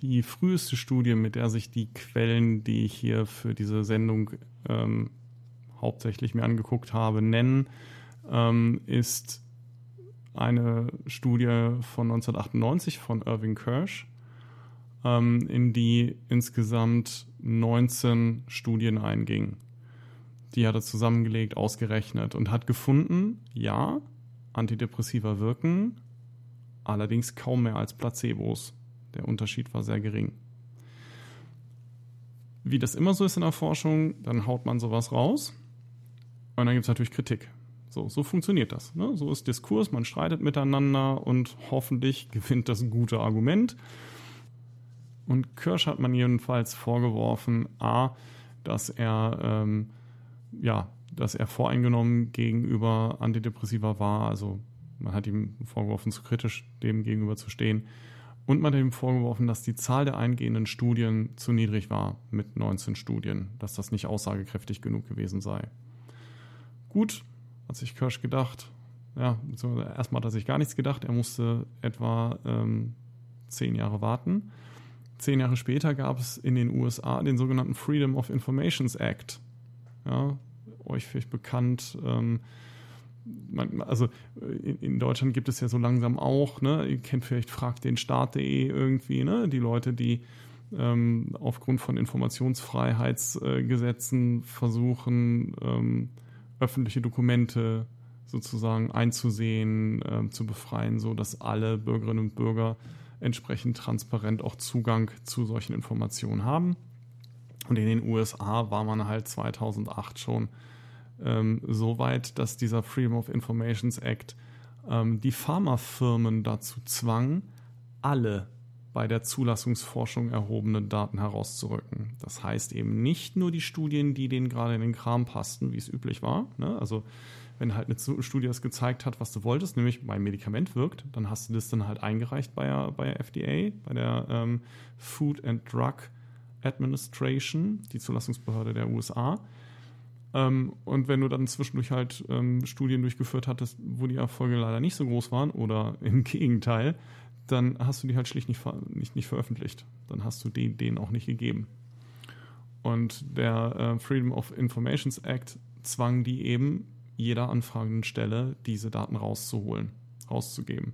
Speaker 1: Die früheste Studie, mit der sich die Quellen, die ich hier für diese Sendung ähm, hauptsächlich mir angeguckt habe, nennen, ähm, ist eine Studie von 1998 von Irving Kirsch, ähm, in die insgesamt 19 Studien einging. Die hat er zusammengelegt, ausgerechnet und hat gefunden, ja, Antidepressiva wirken, allerdings kaum mehr als Placebos. Der Unterschied war sehr gering. Wie das immer so ist in der Forschung, dann haut man sowas raus und dann gibt es natürlich Kritik. So, so funktioniert das. Ne? So ist Diskurs, man streitet miteinander und hoffentlich gewinnt das gute Argument. Und Kirsch hat man jedenfalls vorgeworfen, a, dass er ähm, ja, dass er voreingenommen gegenüber Antidepressiva war. Also man hat ihm vorgeworfen, zu kritisch dem gegenüber zu stehen. Und man hat ihm vorgeworfen, dass die Zahl der eingehenden Studien zu niedrig war mit 19 Studien, dass das nicht aussagekräftig genug gewesen sei. Gut, hat sich Kirsch gedacht. Ja, erstmal hat er sich gar nichts gedacht. Er musste etwa ähm, zehn Jahre warten. Zehn Jahre später gab es in den USA den sogenannten Freedom of Informations Act. Ja, euch vielleicht bekannt. Ähm, man, also in, in, Deutschland gibt es ja so langsam auch, ne, ihr kennt vielleicht fragt den Staat.de irgendwie, ne, die Leute, die ähm, aufgrund von Informationsfreiheitsgesetzen äh, versuchen, ähm, öffentliche Dokumente sozusagen einzusehen, äh, zu befreien, so dass alle Bürgerinnen und Bürger entsprechend transparent auch Zugang zu solchen Informationen haben. Und in den USA war man halt 2008 schon ähm, so weit, dass dieser Freedom of Informations Act ähm, die Pharmafirmen dazu zwang, alle bei der Zulassungsforschung erhobenen Daten herauszurücken. Das heißt eben nicht nur die Studien, die denen gerade in den Kram passten, wie es üblich war. Ne? Also wenn halt eine Studie das gezeigt hat, was du wolltest, nämlich mein Medikament wirkt, dann hast du das dann halt eingereicht bei der, bei der FDA, bei der ähm, Food and Drug Administration, die Zulassungsbehörde der USA. Ähm, und wenn du dann zwischendurch halt ähm, Studien durchgeführt hattest, wo die Erfolge leider nicht so groß waren oder im Gegenteil, dann hast du die halt schlicht nicht, nicht, nicht veröffentlicht. Dann hast du die denen auch nicht gegeben. Und der äh, Freedom of Informations Act zwang die eben, jeder anfragenden Stelle diese Daten rauszuholen, rauszugeben.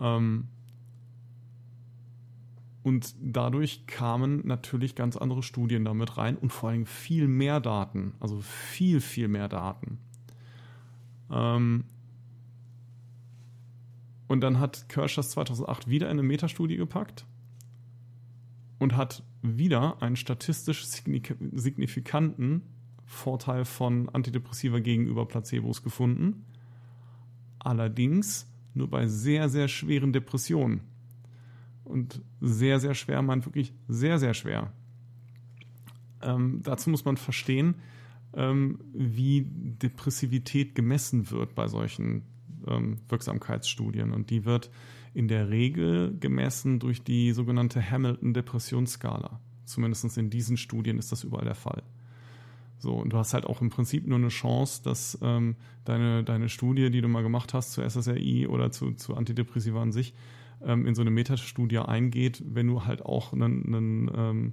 Speaker 1: Ähm, und dadurch kamen natürlich ganz andere Studien damit rein und vor allem viel mehr Daten, also viel, viel mehr Daten. Ähm, und dann hat Kirsch das 2008 wieder in eine Metastudie gepackt und hat wieder einen statistisch signifikanten Vorteil von Antidepressiva gegenüber Placebos gefunden. Allerdings nur bei sehr, sehr schweren Depressionen. Und sehr, sehr schwer meint wirklich sehr, sehr schwer. Ähm, dazu muss man verstehen, ähm, wie Depressivität gemessen wird bei solchen ähm, Wirksamkeitsstudien. Und die wird in der Regel gemessen durch die sogenannte Hamilton-Depressionsskala. Zumindest in diesen Studien ist das überall der Fall. So, und du hast halt auch im Prinzip nur eine Chance, dass ähm, deine, deine Studie, die du mal gemacht hast zu SSRI oder zu, zu Antidepressiva an sich, ähm, in so eine Metastudie eingeht, wenn du halt auch einen, einen, ähm,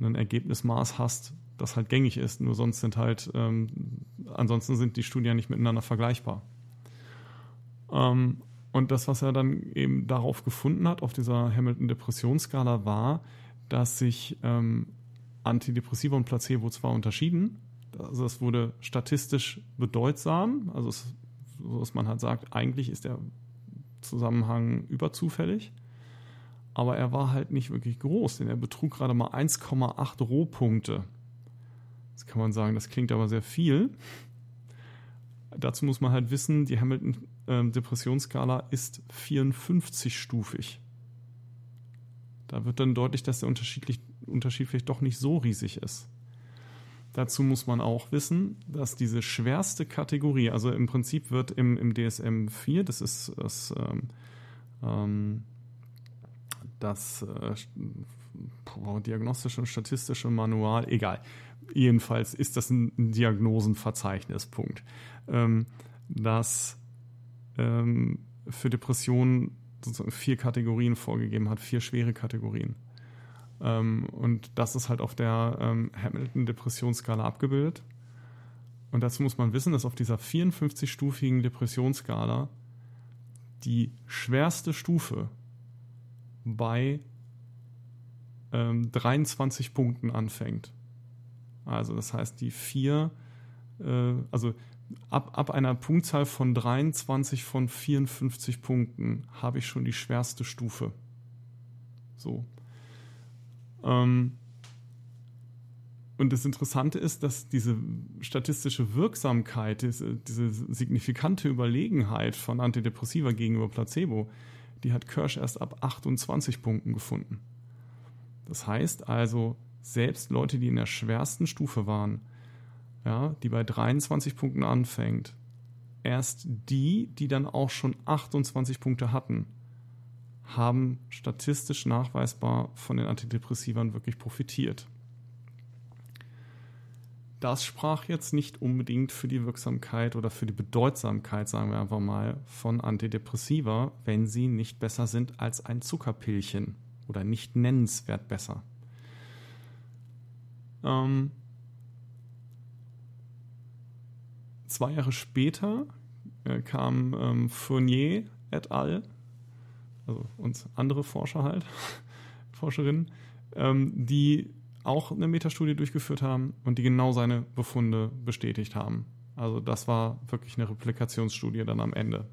Speaker 1: einen Ergebnismaß hast, das halt gängig ist. Nur sonst sind halt, ähm, ansonsten sind die Studien nicht miteinander vergleichbar. Ähm, und das, was er dann eben darauf gefunden hat, auf dieser Hamilton-Depressionsskala, war, dass sich ähm, Antidepressiva und Placebo zwar unterschieden, also es wurde statistisch bedeutsam, also es, so dass man halt sagt, eigentlich ist der Zusammenhang überzufällig, aber er war halt nicht wirklich groß, denn er betrug gerade mal 1,8 Rohpunkte. Jetzt kann man sagen, das klingt aber sehr viel. Dazu muss man halt wissen, die Hamilton-Depressionsskala ist 54-stufig. Da wird dann deutlich, dass der Unterschied vielleicht doch nicht so riesig ist. Dazu muss man auch wissen, dass diese schwerste Kategorie, also im Prinzip wird im, im DSM 4, das ist das, ähm, ähm das äh, diagnostische und statistische Manual, egal. Jedenfalls ist das ein Diagnosenverzeichnispunkt ähm, das ähm, für Depressionen sozusagen vier Kategorien vorgegeben hat, vier schwere Kategorien. Ähm, und das ist halt auf der ähm, Hamilton-Depressionsskala abgebildet. Und dazu muss man wissen, dass auf dieser 54-stufigen Depressionsskala die schwerste Stufe bei ähm, 23 Punkten anfängt. Also das heißt, die vier, äh, also ab, ab einer Punktzahl von 23 von 54 Punkten habe ich schon die schwerste Stufe. So. Ähm, und das Interessante ist, dass diese statistische Wirksamkeit, diese, diese signifikante Überlegenheit von Antidepressiva gegenüber Placebo, die hat Kirsch erst ab 28 Punkten gefunden. Das heißt also, selbst Leute, die in der schwersten Stufe waren, ja, die bei 23 Punkten anfängt, erst die, die dann auch schon 28 Punkte hatten, haben statistisch nachweisbar von den Antidepressivern wirklich profitiert. Das sprach jetzt nicht unbedingt für die Wirksamkeit oder für die Bedeutsamkeit, sagen wir einfach mal, von Antidepressiva, wenn sie nicht besser sind als ein Zuckerpillchen oder nicht nennenswert besser. Ähm, zwei Jahre später äh, kam ähm, Fournier et al., also uns andere Forscher halt, Forscherinnen, ähm, die auch eine Metastudie durchgeführt haben und die genau seine Befunde bestätigt haben. Also das war wirklich eine Replikationsstudie dann am Ende.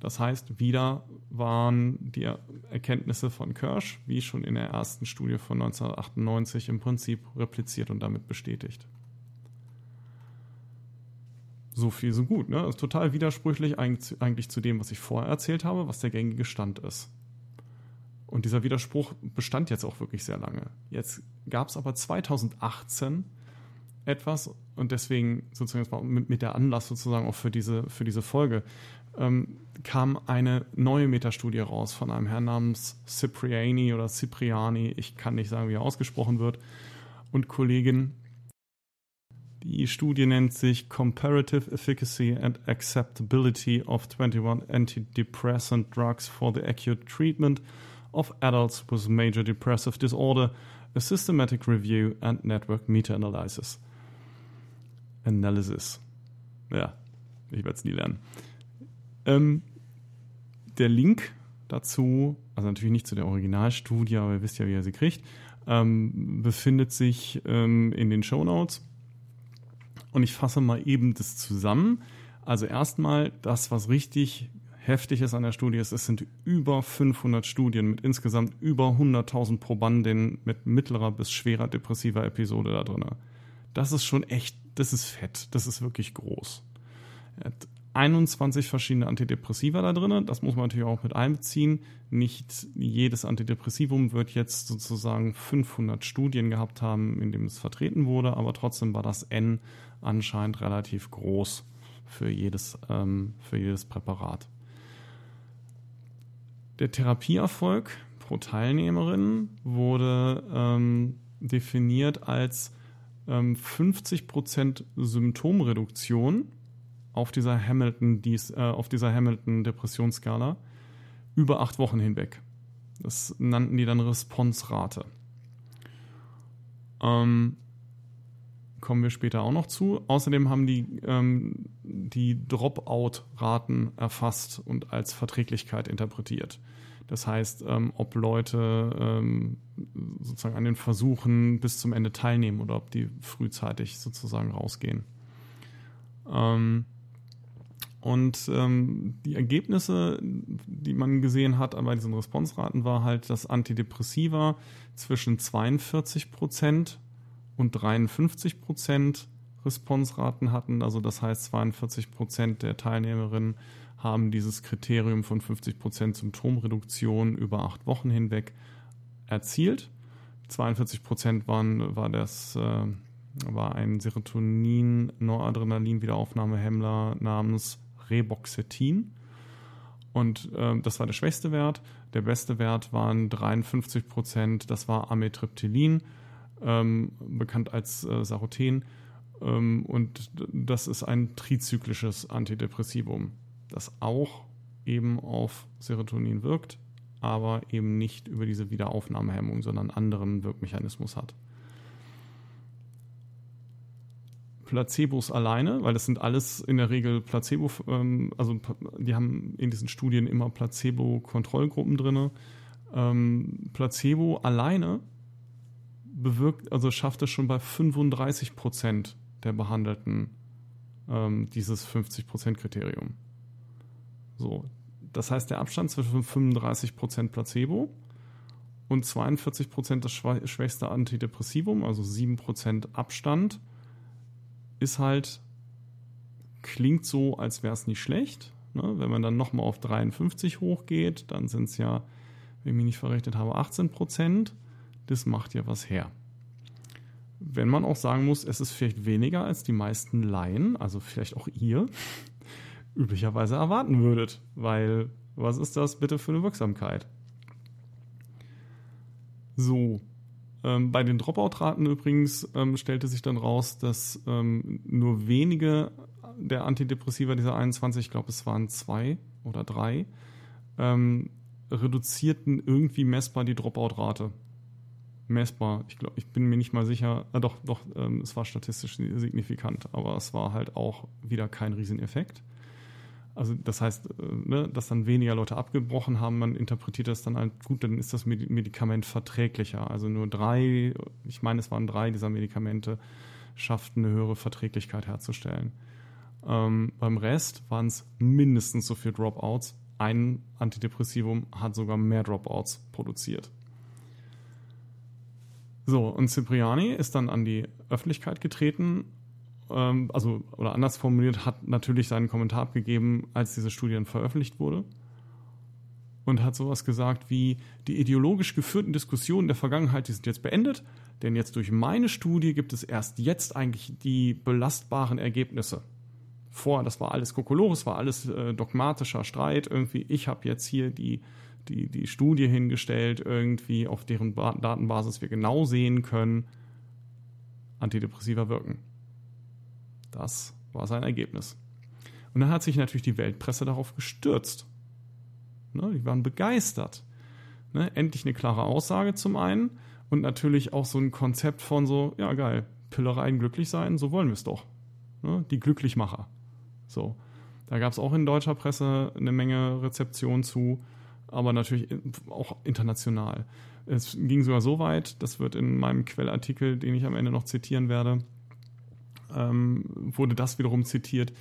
Speaker 1: Das heißt, wieder waren die Erkenntnisse von Kirsch, wie schon in der ersten Studie von 1998, im Prinzip repliziert und damit bestätigt. So viel, so gut. Ne? Das ist total widersprüchlich eigentlich zu dem, was ich vorher erzählt habe, was der gängige Stand ist. Und dieser Widerspruch bestand jetzt auch wirklich sehr lange. Jetzt gab es aber 2018 etwas und deswegen sozusagen mit, mit der Anlass sozusagen auch für diese, für diese Folge ähm, kam eine neue Metastudie raus von einem Herrn namens Cipriani oder Cipriani, ich kann nicht sagen, wie er ausgesprochen wird, und Kollegin. Die Studie nennt sich Comparative Efficacy and Acceptability of 21 Antidepressant Drugs for the Acute Treatment of Adults with Major Depressive Disorder, a Systematic Review and Network Meta-Analysis. Analysis. Ja, ich werde es nie lernen. Ähm, der Link dazu, also natürlich nicht zu der Originalstudie, aber ihr wisst ja, wie ihr sie kriegt, ähm, befindet sich ähm, in den Show Notes. Und ich fasse mal eben das zusammen. Also erstmal das, was richtig heftig ist an der Studie, ist, es sind über 500 Studien mit insgesamt über 100.000 Probanden mit mittlerer bis schwerer depressiver Episode da drin. Das ist schon echt, das ist fett, das ist wirklich groß. Er hat 21 verschiedene Antidepressiva da drin. Das muss man natürlich auch mit einbeziehen. Nicht jedes Antidepressivum wird jetzt sozusagen 500 Studien gehabt haben, in dem es vertreten wurde, aber trotzdem war das N anscheinend relativ groß für jedes, ähm, für jedes Präparat. Der Therapieerfolg pro Teilnehmerin wurde ähm, definiert als ähm, 50% Symptomreduktion auf dieser Hamilton, dies, äh, auf dieser Hamilton-Depressionsskala über acht Wochen hinweg. Das nannten die dann Responsrate. Ähm, kommen wir später auch noch zu. Außerdem haben die ähm, die Dropout-Raten erfasst und als Verträglichkeit interpretiert. Das heißt, ähm, ob Leute ähm, sozusagen an den Versuchen bis zum Ende teilnehmen oder ob die frühzeitig sozusagen rausgehen. Ähm, und ähm, die Ergebnisse, die man gesehen hat bei diesen Responsraten, war halt, dass Antidepressiva zwischen 42 Prozent und 53 Prozent Responsraten hatten. Also das heißt, 42 Prozent der Teilnehmerinnen haben dieses Kriterium von 50 Prozent Symptomreduktion über acht Wochen hinweg erzielt. 42 Prozent waren, war das, äh, war ein Serotonin-Noradrenalin-Wiederaufnahmehemmler namens Reboxetin. Und äh, das war der schwächste Wert. Der beste Wert waren 53 Prozent. Das war Amitriptylin, ähm, bekannt als äh, Saroten. Ähm, und das ist ein trizyklisches Antidepressivum, das auch eben auf Serotonin wirkt, aber eben nicht über diese Wiederaufnahmehemmung, sondern anderen Wirkmechanismus hat. Placebos alleine, weil das sind alles in der Regel Placebo, ähm, also die haben in diesen Studien immer Placebo-Kontrollgruppen drin. Ähm, Placebo alleine bewirkt, also schafft es schon bei 35 Prozent der Behandelten ähm, dieses 50 Prozent Kriterium. So, das heißt, der Abstand zwischen 35 Prozent Placebo und 42 Prozent das schwächste Antidepressivum, also 7 Prozent Abstand, ist halt, klingt so, als wäre es nicht schlecht. Ne? Wenn man dann nochmal auf 53 hochgeht, dann sind es ja, wenn ich mich nicht verrechnet habe, 18 Prozent. Das macht ja was her. Wenn man auch sagen muss, es ist vielleicht weniger als die meisten Laien, also vielleicht auch ihr, üblicherweise erwarten würdet. Weil, was ist das bitte für eine Wirksamkeit? So, ähm, bei den Dropout-Raten übrigens ähm, stellte sich dann raus, dass ähm, nur wenige der Antidepressiva dieser 21, ich glaube es waren zwei oder drei, ähm, reduzierten irgendwie messbar die Dropout-Rate. Messbar. Ich glaube, ich bin mir nicht mal sicher. Äh, doch, doch, ähm, es war statistisch signifikant, aber es war halt auch wieder kein Rieseneffekt. Also das heißt, äh, ne, dass dann weniger Leute abgebrochen haben, man interpretiert das dann halt gut, dann ist das Medikament verträglicher. Also nur drei, ich meine, es waren drei dieser Medikamente, schafften eine höhere Verträglichkeit herzustellen. Ähm, beim Rest waren es mindestens so viele Dropouts. Ein Antidepressivum hat sogar mehr Dropouts produziert. So, und Cipriani ist dann an die Öffentlichkeit getreten ähm, also oder anders formuliert, hat natürlich seinen Kommentar abgegeben, als diese Studie veröffentlicht wurde und hat sowas gesagt wie, die ideologisch geführten Diskussionen der Vergangenheit, die sind jetzt beendet, denn jetzt durch meine Studie gibt es erst jetzt eigentlich die belastbaren Ergebnisse. Vorher, das war alles Kokolores, war alles äh, dogmatischer Streit. Irgendwie, ich habe jetzt hier die, die, die Studie hingestellt, irgendwie, auf deren ba Datenbasis wir genau sehen können, Antidepressiva wirken. Das war sein Ergebnis. Und dann hat sich natürlich die Weltpresse darauf gestürzt. Ne, die waren begeistert. Ne, endlich eine klare Aussage zum einen und natürlich auch so ein Konzept von so, ja geil, Pillereien glücklich sein, so wollen wir es doch. Ne, die Glücklichmacher. So. Da gab es auch in deutscher Presse eine Menge Rezeption zu, aber natürlich auch international. Es ging sogar so weit, das wird in meinem Quellartikel, den ich am Ende noch zitieren werde, ähm, wurde das wiederum zitiert,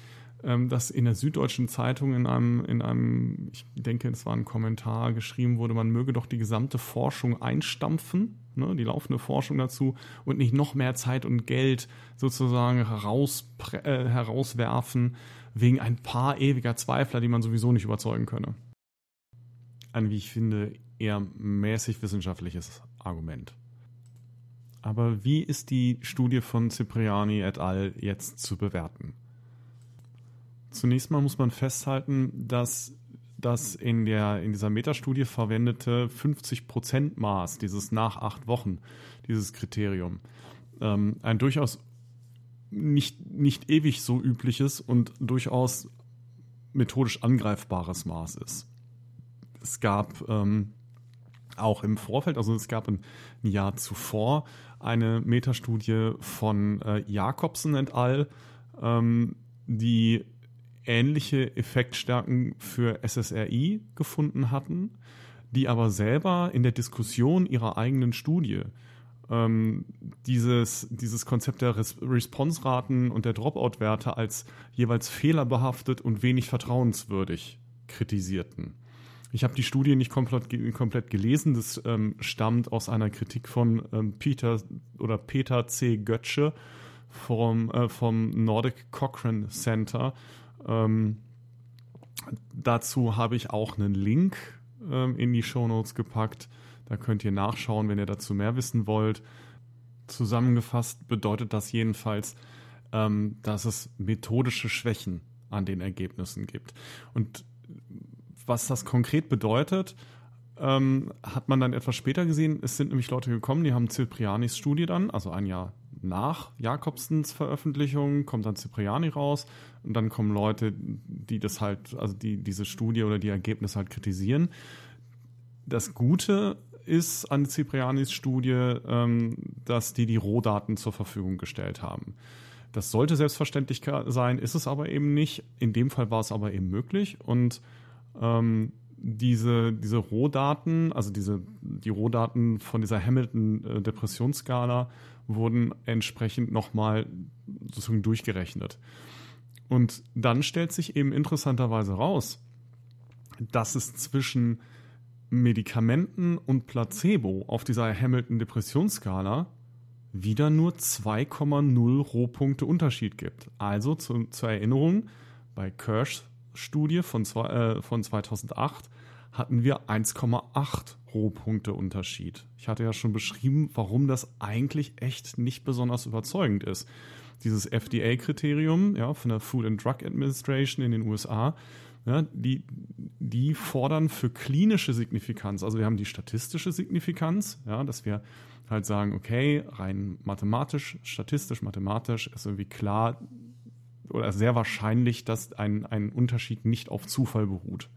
Speaker 1: ähm, dass in der Süddeutschen Zeitung in einem, in einem, ich denke, es war ein Kommentar geschrieben wurde, man möge doch die gesamte Forschung einstampfen, ne, die laufende Forschung dazu und nicht noch mehr Zeit und Geld sozusagen heraus, äh, herauswerfen wegen ein paar ewiger Zweifler, die man sowieso nicht überzeugen könne. Ein, wie ich finde, eher mäßig wissenschaftliches Argument. Aber wie ist die Studie von Cipriani et al. jetzt zu bewerten? Zunächst mal muss man festhalten, dass das in, der, in dieser Metastudie verwendete 50%-Maß, dieses nach acht Wochen, dieses Kriterium, ähm, ein durchaus nicht, nicht ewig so übliches und durchaus methodisch angreifbares Maß ist. Es gab ähm, auch im Vorfeld, also es gab ein, ein Jahr zuvor eine Metastudie von äh, Jakobsen et al., ähm, die ähnliche Effektstärken für SSRI gefunden hatten, die aber selber in der Diskussion ihrer eigenen Studie ähm, dieses, dieses Konzept der Res Response-Raten und der Dropout-Werte als jeweils fehlerbehaftet und wenig vertrauenswürdig kritisierten. Ich habe die Studie nicht komplett, komplett gelesen. Das ähm, stammt aus einer Kritik von ähm, Peter oder Peter C. Götzsche vom, äh, vom Nordic Cochrane Center. Ähm, dazu habe ich auch einen Link ähm, in die Show Notes gepackt. Da könnt ihr nachschauen, wenn ihr dazu mehr wissen wollt. Zusammengefasst bedeutet das jedenfalls, ähm, dass es methodische Schwächen an den Ergebnissen gibt. Und was das konkret bedeutet, ähm, hat man dann etwas später gesehen. Es sind nämlich Leute gekommen, die haben Ciprianis Studie dann, also ein Jahr nach Jakobsens Veröffentlichung, kommt dann Cipriani raus und dann kommen Leute, die das halt, also die diese Studie oder die Ergebnisse halt kritisieren. Das Gute ist an Ciprianis Studie, ähm, dass die die Rohdaten zur Verfügung gestellt haben. Das sollte selbstverständlich sein, ist es aber eben nicht. In dem Fall war es aber eben möglich und ähm, diese, diese Rohdaten, also diese, die Rohdaten von dieser Hamilton-Depressionsskala wurden entsprechend nochmal sozusagen durchgerechnet. Und dann stellt sich eben interessanterweise raus, dass es zwischen Medikamenten und Placebo auf dieser Hamilton-Depressionsskala wieder nur 2,0 Rohpunkte Unterschied gibt. Also zu, zur Erinnerung, bei Kirsch Studie von, zwei, äh, von 2008 hatten wir 1,8 Rohpunkte Unterschied. Ich hatte ja schon beschrieben, warum das eigentlich echt nicht besonders überzeugend ist. Dieses FDA-Kriterium ja, von der Food and Drug Administration in den USA, ja, die, die fordern für klinische Signifikanz, also wir haben die statistische Signifikanz, ja, dass wir halt sagen, okay, rein mathematisch, statistisch, mathematisch ist irgendwie klar, oder sehr wahrscheinlich, dass ein, ein Unterschied nicht auf Zufall beruht.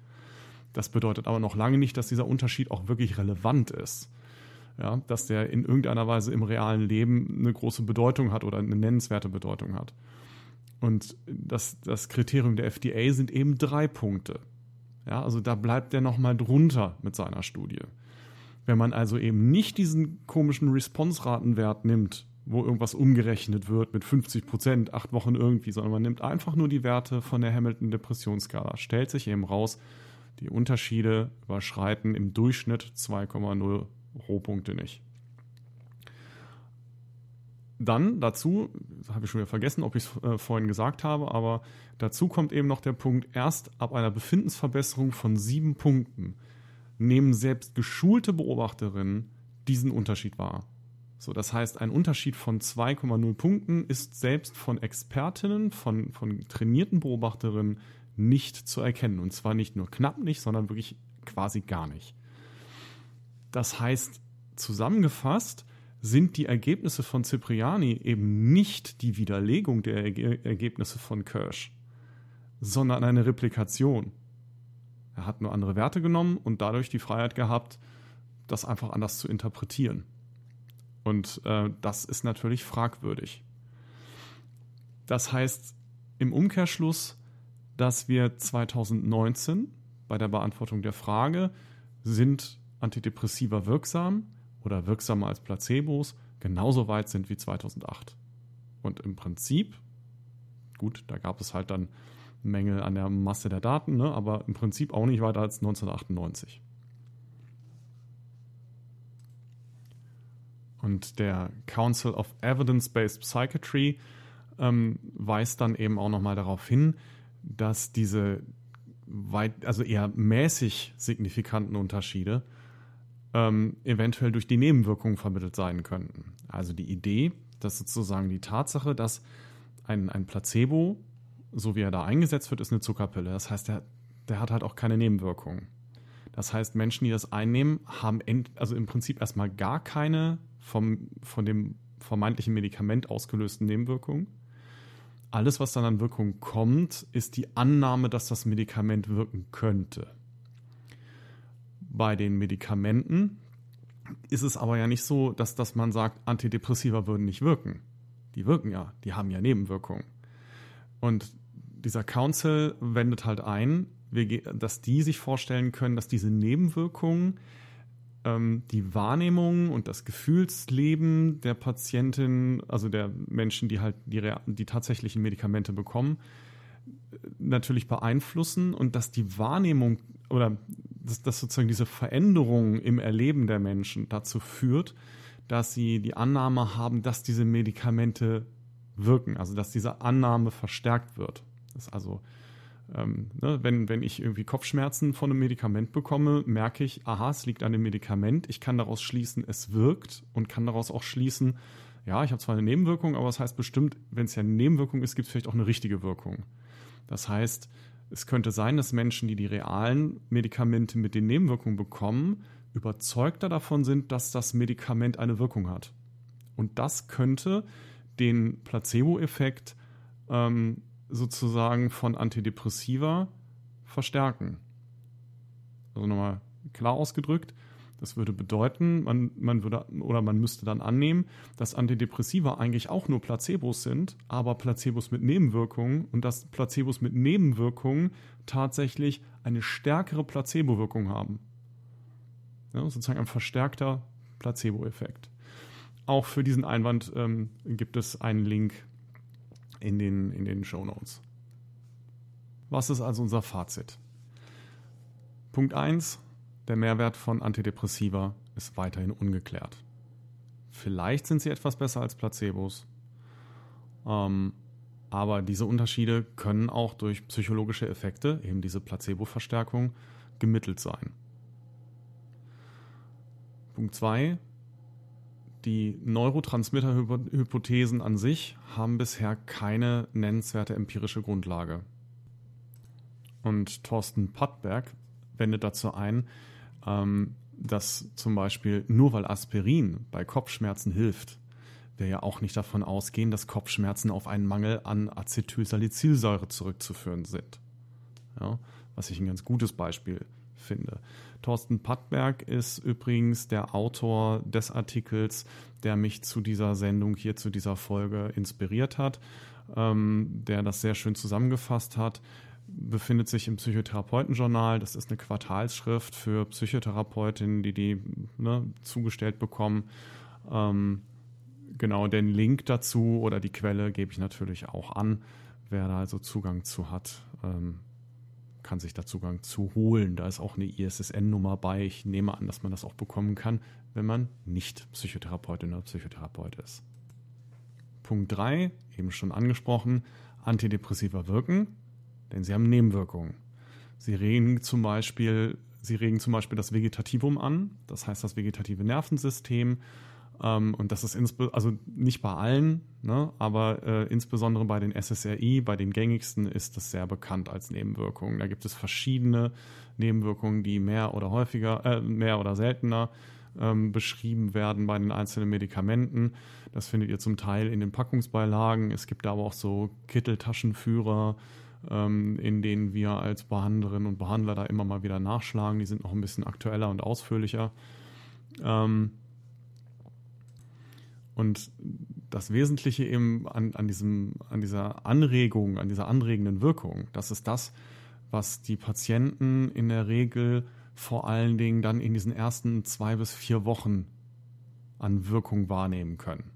Speaker 1: Das bedeutet aber noch lange nicht, dass dieser Unterschied auch wirklich relevant ist. Ja, dass der in irgendeiner Weise im realen Leben eine große Bedeutung hat oder eine nennenswerte Bedeutung hat. Und das, das Kriterium der FDA sind eben drei Punkte. Ja, also da bleibt er nochmal drunter mit seiner Studie. Wenn man also eben nicht diesen komischen Response-Ratenwert nimmt, wo irgendwas umgerechnet wird mit 50 Prozent, acht Wochen irgendwie, sondern man nimmt einfach nur die Werte von der Hamilton-Depressionsskala, stellt sich eben raus, die Unterschiede überschreiten im Durchschnitt 2,0 Rohpunkte nicht. Dann dazu, habe ich schon wieder vergessen, ob ich es äh, vorhin gesagt habe, aber dazu kommt eben noch der Punkt, erst ab einer Befindensverbesserung von sieben Punkten nehmen selbst geschulte Beobachterinnen diesen Unterschied wahr. So, das heißt, ein Unterschied von 2,0 Punkten ist selbst von Expertinnen, von, von trainierten Beobachterinnen nicht zu erkennen. Und zwar nicht nur knapp nicht, sondern wirklich quasi gar nicht. Das heißt, zusammengefasst sind die Ergebnisse von Cipriani eben nicht die Widerlegung der Ergebnisse von Kirsch, sondern eine Replikation. Er hat nur andere Werte genommen und dadurch die Freiheit gehabt, das einfach anders zu interpretieren. Und äh, das ist natürlich fragwürdig. Das heißt im Umkehrschluss, dass wir 2019 bei der Beantwortung der Frage, sind Antidepressiva wirksam oder wirksamer als Placebos, genauso weit sind wie 2008. Und im Prinzip, gut, da gab es halt dann Mängel an der Masse der Daten, ne, aber im Prinzip auch nicht weiter als 1998. Und der Council of Evidence-Based Psychiatry ähm, weist dann eben auch nochmal darauf hin, dass diese weit, also eher mäßig signifikanten Unterschiede ähm, eventuell durch die Nebenwirkungen vermittelt sein könnten. Also die Idee, dass sozusagen die Tatsache, dass ein, ein Placebo, so wie er da eingesetzt wird, ist eine Zuckerpille. Das heißt, der, der hat halt auch keine Nebenwirkungen. Das heißt, Menschen, die das einnehmen, haben also im Prinzip erstmal gar keine vom, von dem vermeintlichen Medikament ausgelösten Nebenwirkungen. Alles, was dann an Wirkung kommt, ist die Annahme, dass das Medikament wirken könnte. Bei den Medikamenten ist es aber ja nicht so, dass, dass man sagt, Antidepressiva würden nicht wirken. Die wirken ja, die haben ja Nebenwirkungen. Und dieser Council wendet halt ein, dass die sich vorstellen können, dass diese Nebenwirkungen ähm, die Wahrnehmung und das Gefühlsleben der Patientin, also der Menschen, die halt die, die tatsächlichen Medikamente bekommen, natürlich beeinflussen und dass die Wahrnehmung oder dass, dass sozusagen diese Veränderung im Erleben der Menschen dazu führt, dass sie die Annahme haben, dass diese Medikamente wirken, also dass diese Annahme verstärkt wird. Das ist also ähm, ne, wenn, wenn ich irgendwie Kopfschmerzen von einem Medikament bekomme, merke ich, aha, es liegt an dem Medikament. Ich kann daraus schließen, es wirkt und kann daraus auch schließen, ja, ich habe zwar eine Nebenwirkung, aber das heißt bestimmt, wenn es ja eine Nebenwirkung ist, gibt es vielleicht auch eine richtige Wirkung. Das heißt, es könnte sein, dass Menschen, die die realen Medikamente mit den Nebenwirkungen bekommen, überzeugter davon sind, dass das Medikament eine Wirkung hat. Und das könnte den Placebo-Effekt ähm, sozusagen von Antidepressiva verstärken. Also nochmal klar ausgedrückt, das würde bedeuten, man, man würde oder man müsste dann annehmen, dass Antidepressiva eigentlich auch nur Placebos sind, aber Placebos mit Nebenwirkungen und dass Placebos mit Nebenwirkungen tatsächlich eine stärkere Placebo-Wirkung haben. Ja, sozusagen ein verstärkter Placebo-Effekt. Auch für diesen Einwand ähm, gibt es einen Link in den, in den Show Notes. Was ist also unser Fazit? Punkt 1. Der Mehrwert von Antidepressiva ist weiterhin ungeklärt. Vielleicht sind sie etwas besser als Placebos, ähm, aber diese Unterschiede können auch durch psychologische Effekte, eben diese Placebo-Verstärkung, gemittelt sein. Punkt 2. Die Neurotransmitter-Hypothesen an sich haben bisher keine nennenswerte empirische Grundlage. Und Thorsten Pattberg wendet dazu ein, ähm, dass zum Beispiel nur weil Aspirin bei Kopfschmerzen hilft, wir ja auch nicht davon ausgehen, dass Kopfschmerzen auf einen Mangel an Acetylsalicylsäure zurückzuführen sind. Ja, was ich ein ganz gutes Beispiel finde. Thorsten Pattberg ist übrigens der Autor des Artikels, der mich zu dieser Sendung hier, zu dieser Folge inspiriert hat, ähm, der das sehr schön zusammengefasst hat befindet sich im Psychotherapeutenjournal. Das ist eine Quartalsschrift für Psychotherapeutinnen, die die ne, zugestellt bekommen. Ähm, genau, den Link dazu oder die Quelle gebe ich natürlich auch an. Wer da also Zugang zu hat, ähm, kann sich da Zugang zu holen. Da ist auch eine ISSN-Nummer bei. Ich nehme an, dass man das auch bekommen kann, wenn man nicht Psychotherapeutin oder Psychotherapeut ist. Punkt 3, eben schon angesprochen, Antidepressiva wirken denn sie haben Nebenwirkungen. Sie regen zum Beispiel, sie regen zum Beispiel das Vegetativum an, das heißt das vegetative Nervensystem. Ähm, und das ist also nicht bei allen, ne, aber äh, insbesondere bei den SSRI, bei den gängigsten ist das sehr bekannt als Nebenwirkung. Da gibt es verschiedene Nebenwirkungen, die mehr oder häufiger, äh, mehr oder seltener ähm, beschrieben werden bei den einzelnen Medikamenten. Das findet ihr zum Teil in den Packungsbeilagen. Es gibt aber auch so Kitteltaschenführer, ähm, in denen wir als Behandlerinnen und Behandler da immer mal wieder nachschlagen. Die sind noch ein bisschen aktueller und ausführlicher. Ähm, und das Wesentliche eben an, an, diesem, an dieser Anregung, an dieser anregenden Wirkung, das ist das, was die Patienten in der Regel vor allen Dingen dann in diesen ersten zwei bis vier Wochen an Wirkung wahrnehmen können.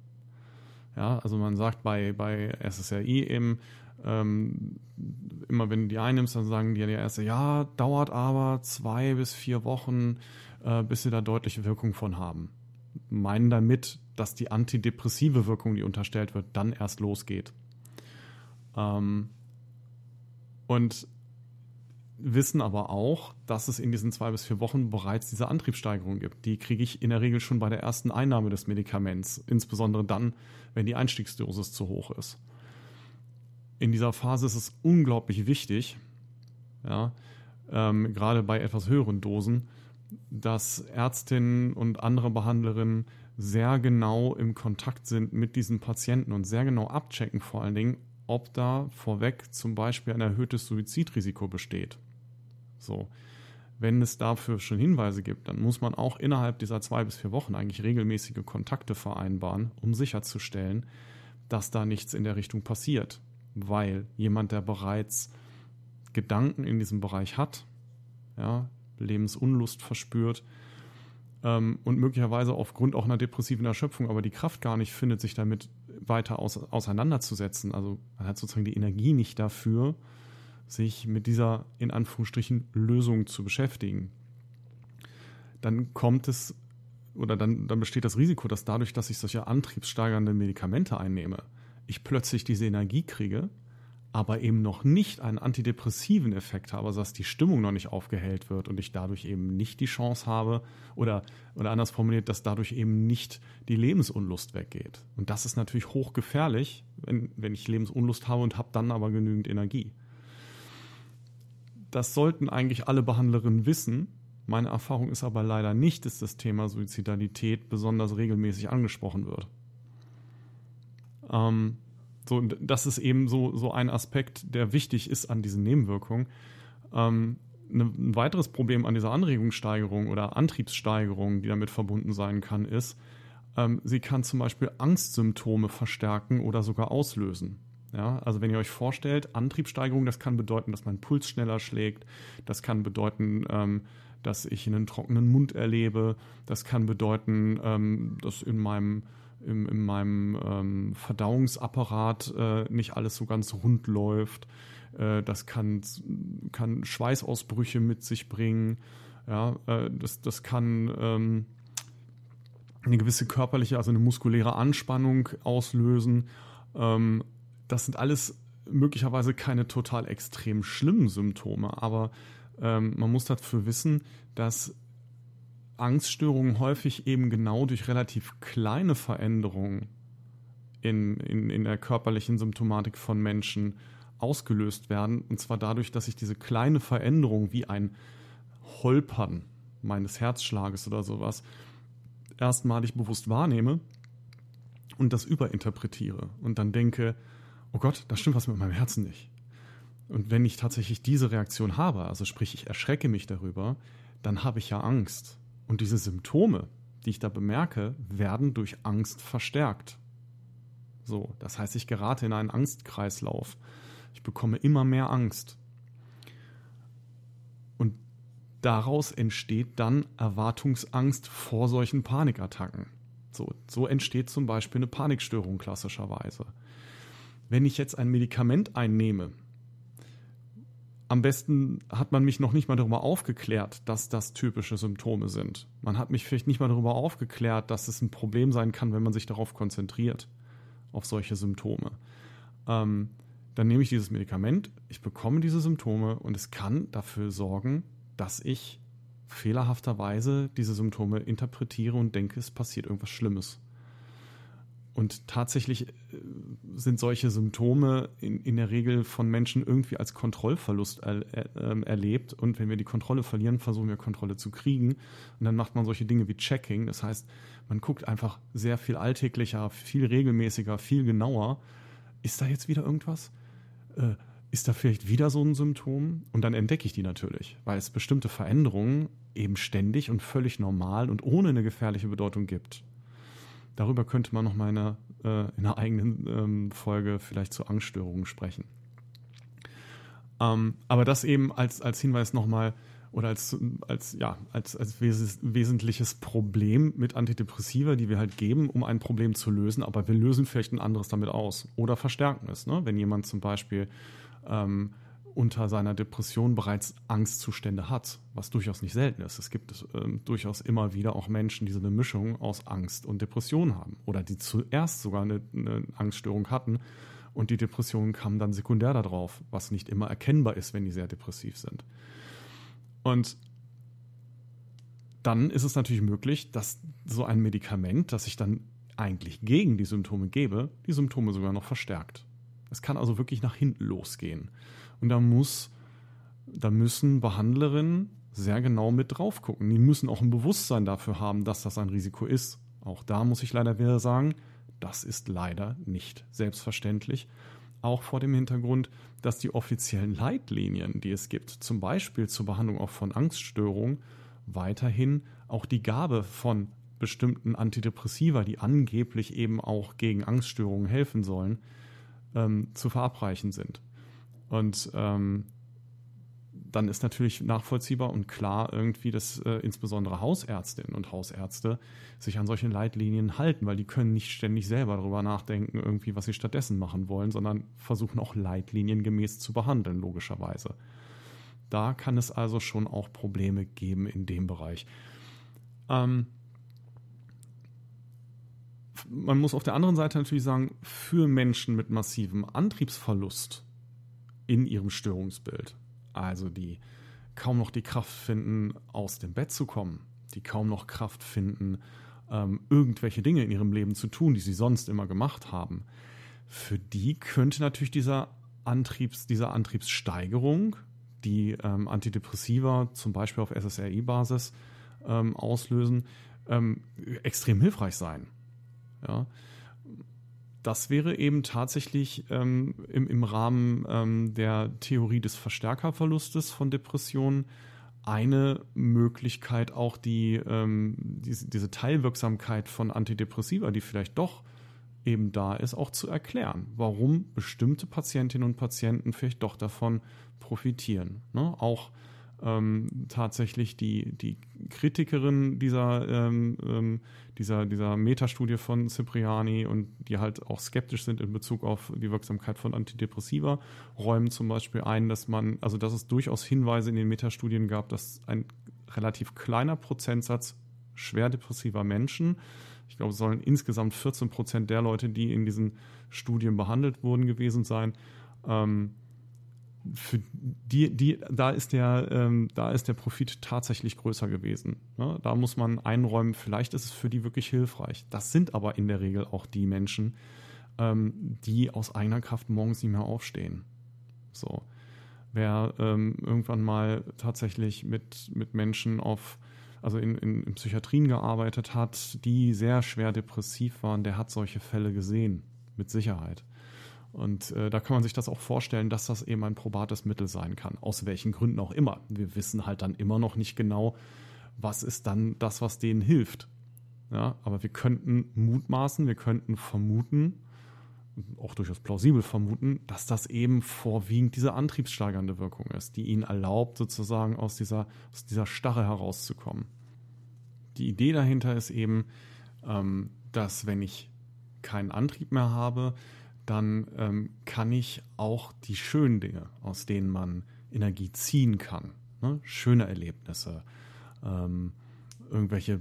Speaker 1: Ja, also man sagt bei, bei SSRI eben, ähm, immer wenn du die einnimmst, dann sagen die ja erste, ja, dauert aber zwei bis vier Wochen, äh, bis sie da deutliche Wirkung von haben. Meinen damit, dass die antidepressive Wirkung, die unterstellt wird, dann erst losgeht. Ähm, und wissen aber auch, dass es in diesen zwei bis vier Wochen bereits diese Antriebssteigerung gibt. Die kriege ich in der Regel schon bei der ersten Einnahme des Medikaments, insbesondere dann, wenn die Einstiegsdosis zu hoch ist in dieser Phase ist es unglaublich wichtig, ja, ähm, gerade bei etwas höheren Dosen, dass Ärztinnen und andere Behandlerinnen sehr genau im Kontakt sind mit diesen Patienten und sehr genau abchecken, vor allen Dingen, ob da vorweg zum Beispiel ein erhöhtes Suizidrisiko besteht. So. Wenn es dafür schon Hinweise gibt, dann muss man auch innerhalb dieser zwei bis vier Wochen eigentlich regelmäßige Kontakte vereinbaren, um sicherzustellen, dass da nichts in der Richtung passiert weil jemand, der bereits Gedanken in diesem Bereich hat, ja, Lebensunlust verspürt ähm, und möglicherweise aufgrund auch einer depressiven Erschöpfung aber die Kraft gar nicht findet, sich damit weiter aus, auseinanderzusetzen. Also man hat sozusagen die Energie nicht dafür, sich mit dieser in Anführungsstrichen Lösung zu beschäftigen. Dann kommt es oder dann, dann besteht das Risiko, dass dadurch, dass ich solche antriebssteigernde Medikamente einnehme, ich plötzlich diese Energie kriege, aber eben noch nicht einen antidepressiven Effekt habe, also dass die Stimmung noch nicht aufgehellt wird und ich dadurch eben nicht die Chance habe oder, oder anders formuliert, dass dadurch eben nicht die Lebensunlust weggeht. Und das ist natürlich hochgefährlich, wenn, wenn ich Lebensunlust habe und habe dann aber genügend Energie. Das sollten eigentlich alle Behandlerinnen wissen. Meine Erfahrung ist aber leider nicht, dass das Thema Suizidalität besonders regelmäßig angesprochen wird. Ähm, so, das ist eben so, so ein Aspekt, der wichtig ist an diesen Nebenwirkungen. Ähm, ne, ein weiteres Problem an dieser Anregungssteigerung oder Antriebssteigerung, die damit verbunden sein kann, ist, ähm, sie kann zum Beispiel Angstsymptome verstärken oder sogar auslösen. Ja, also wenn ihr euch vorstellt, Antriebssteigerung, das kann bedeuten, dass mein Puls schneller schlägt, das kann bedeuten, ähm, dass ich einen trockenen Mund erlebe, das kann bedeuten, ähm, dass in meinem im, in meinem ähm, Verdauungsapparat äh, nicht alles so ganz rund läuft. Äh, das kann, kann Schweißausbrüche mit sich bringen. Ja, äh, das, das kann ähm, eine gewisse körperliche, also eine muskuläre Anspannung auslösen. Ähm, das sind alles möglicherweise keine total extrem schlimmen Symptome, aber ähm, man muss dafür wissen, dass Angststörungen häufig eben genau durch relativ kleine Veränderungen in, in, in der körperlichen Symptomatik von Menschen ausgelöst werden. Und zwar dadurch, dass ich diese kleine Veränderung wie ein Holpern meines Herzschlages oder sowas erstmalig bewusst wahrnehme und das überinterpretiere und dann denke, oh Gott, da stimmt was mit meinem Herzen nicht. Und wenn ich tatsächlich diese Reaktion habe, also sprich, ich erschrecke mich darüber, dann habe ich ja Angst. Und diese Symptome, die ich da bemerke, werden durch Angst verstärkt. So, das heißt, ich gerate in einen Angstkreislauf. Ich bekomme immer mehr Angst. Und daraus entsteht dann Erwartungsangst vor solchen Panikattacken. So, so entsteht zum Beispiel eine Panikstörung klassischerweise. Wenn ich jetzt ein Medikament einnehme, am besten hat man mich noch nicht mal darüber aufgeklärt, dass das typische Symptome sind. Man hat mich vielleicht nicht mal darüber aufgeklärt, dass es ein Problem sein kann, wenn man sich darauf konzentriert, auf solche Symptome. Ähm, dann nehme ich dieses Medikament, ich bekomme diese Symptome und es kann dafür sorgen, dass ich fehlerhafterweise diese Symptome interpretiere und denke, es passiert irgendwas Schlimmes. Und tatsächlich äh, sind solche Symptome in, in der Regel von Menschen irgendwie als Kontrollverlust er, ähm, erlebt. Und wenn wir die Kontrolle verlieren, versuchen wir Kontrolle zu kriegen. Und dann macht man solche Dinge wie Checking. Das heißt, man guckt einfach sehr viel alltäglicher, viel regelmäßiger, viel genauer. Ist da jetzt wieder irgendwas? Äh, ist da vielleicht wieder so ein Symptom? Und dann entdecke ich die natürlich, weil es bestimmte Veränderungen eben ständig und völlig normal und ohne eine gefährliche Bedeutung gibt. Darüber könnte man noch mal in einer, äh, eigenen ähm, Folge vielleicht zu Angststörungen sprechen. Ähm, aber das eben als, als Hinweis nochmal oder als, als, ja, als, als wes wesentliches Problem mit Antidepressiva, die wir halt geben, um ein Problem zu lösen, aber wir lösen vielleicht ein anderes damit aus oder verstärken es. Ne? Wenn jemand zum Beispiel ähm, unter seiner Depression bereits Angstzustände hat, was durchaus nicht selten ist. Es gibt ähm, durchaus immer wieder auch Menschen, die so eine Mischung aus Angst und Depression haben oder die zuerst sogar eine, eine Angststörung hatten und die Depression kam dann sekundär darauf, was nicht immer erkennbar ist, wenn die sehr depressiv sind. Und dann ist es natürlich möglich, dass so ein Medikament, das ich dann eigentlich gegen die Symptome gebe, die Symptome sogar noch verstärkt. Es kann also wirklich nach hinten losgehen. Und da muss, da müssen Behandlerinnen sehr genau mit drauf gucken. Die müssen auch ein Bewusstsein dafür haben, dass das ein Risiko ist. Auch da muss ich leider wieder sagen, das ist leider nicht selbstverständlich. Auch vor dem Hintergrund, dass die offiziellen Leitlinien, die es gibt, zum Beispiel zur Behandlung auch von Angststörungen, weiterhin auch die Gabe von bestimmten Antidepressiva, die angeblich eben auch gegen Angststörungen helfen sollen, ähm, zu verabreichen sind. Und ähm, dann ist natürlich nachvollziehbar und klar irgendwie, dass äh, insbesondere Hausärztinnen und Hausärzte sich an solche Leitlinien halten, weil die können nicht ständig selber darüber nachdenken, irgendwie, was sie stattdessen machen wollen, sondern versuchen auch leitliniengemäß zu behandeln, logischerweise. Da kann es also schon auch Probleme geben in dem Bereich. Ähm, man muss auf der anderen Seite natürlich sagen, für Menschen mit massivem Antriebsverlust in ihrem Störungsbild, also die kaum noch die Kraft finden, aus dem Bett zu kommen, die kaum noch Kraft finden, ähm, irgendwelche Dinge in ihrem Leben zu tun, die sie sonst immer gemacht haben, für die könnte natürlich dieser Antriebs, diese Antriebssteigerung, die ähm, Antidepressiva zum Beispiel auf SSRI-Basis ähm, auslösen, ähm, extrem hilfreich sein. Ja. Das wäre eben tatsächlich ähm, im, im Rahmen ähm, der Theorie des Verstärkerverlustes von Depressionen eine Möglichkeit, auch die, ähm, diese, diese Teilwirksamkeit von Antidepressiva, die vielleicht doch eben da ist, auch zu erklären, warum bestimmte Patientinnen und Patienten vielleicht doch davon profitieren. Ne? Auch ähm, tatsächlich die, die Kritikerin dieser, ähm, ähm, dieser, dieser Metastudie von Cipriani und die halt auch skeptisch sind in Bezug auf die Wirksamkeit von Antidepressiva, räumen zum Beispiel ein, dass man, also dass es durchaus Hinweise in den Metastudien gab, dass ein relativ kleiner Prozentsatz schwer depressiver Menschen, ich glaube, es sollen insgesamt 14 Prozent der Leute, die in diesen Studien behandelt wurden, gewesen sein, ähm, für die, die, da ist der, ähm, da ist der Profit tatsächlich größer gewesen. Ne? Da muss man einräumen, vielleicht ist es für die wirklich hilfreich. Das sind aber in der Regel auch die Menschen, ähm, die aus eigener Kraft morgens nicht mehr aufstehen. So. Wer ähm, irgendwann mal tatsächlich mit, mit Menschen auf, also in, in, in Psychiatrien gearbeitet hat, die sehr schwer depressiv waren, der hat solche Fälle gesehen, mit Sicherheit. Und äh, da kann man sich das auch vorstellen, dass das eben ein probates Mittel sein kann, aus welchen Gründen auch immer. Wir wissen halt dann immer noch nicht genau, was ist dann das, was denen hilft. Ja, aber wir könnten mutmaßen, wir könnten vermuten, auch durchaus plausibel vermuten, dass das eben vorwiegend diese antriebssteigernde Wirkung ist, die ihnen erlaubt, sozusagen aus dieser, aus dieser Starre herauszukommen. Die Idee dahinter ist eben, ähm, dass wenn ich keinen Antrieb mehr habe, dann ähm, kann ich auch die schönen Dinge, aus denen man Energie ziehen kann, ne? schöne Erlebnisse, ähm, irgendwelche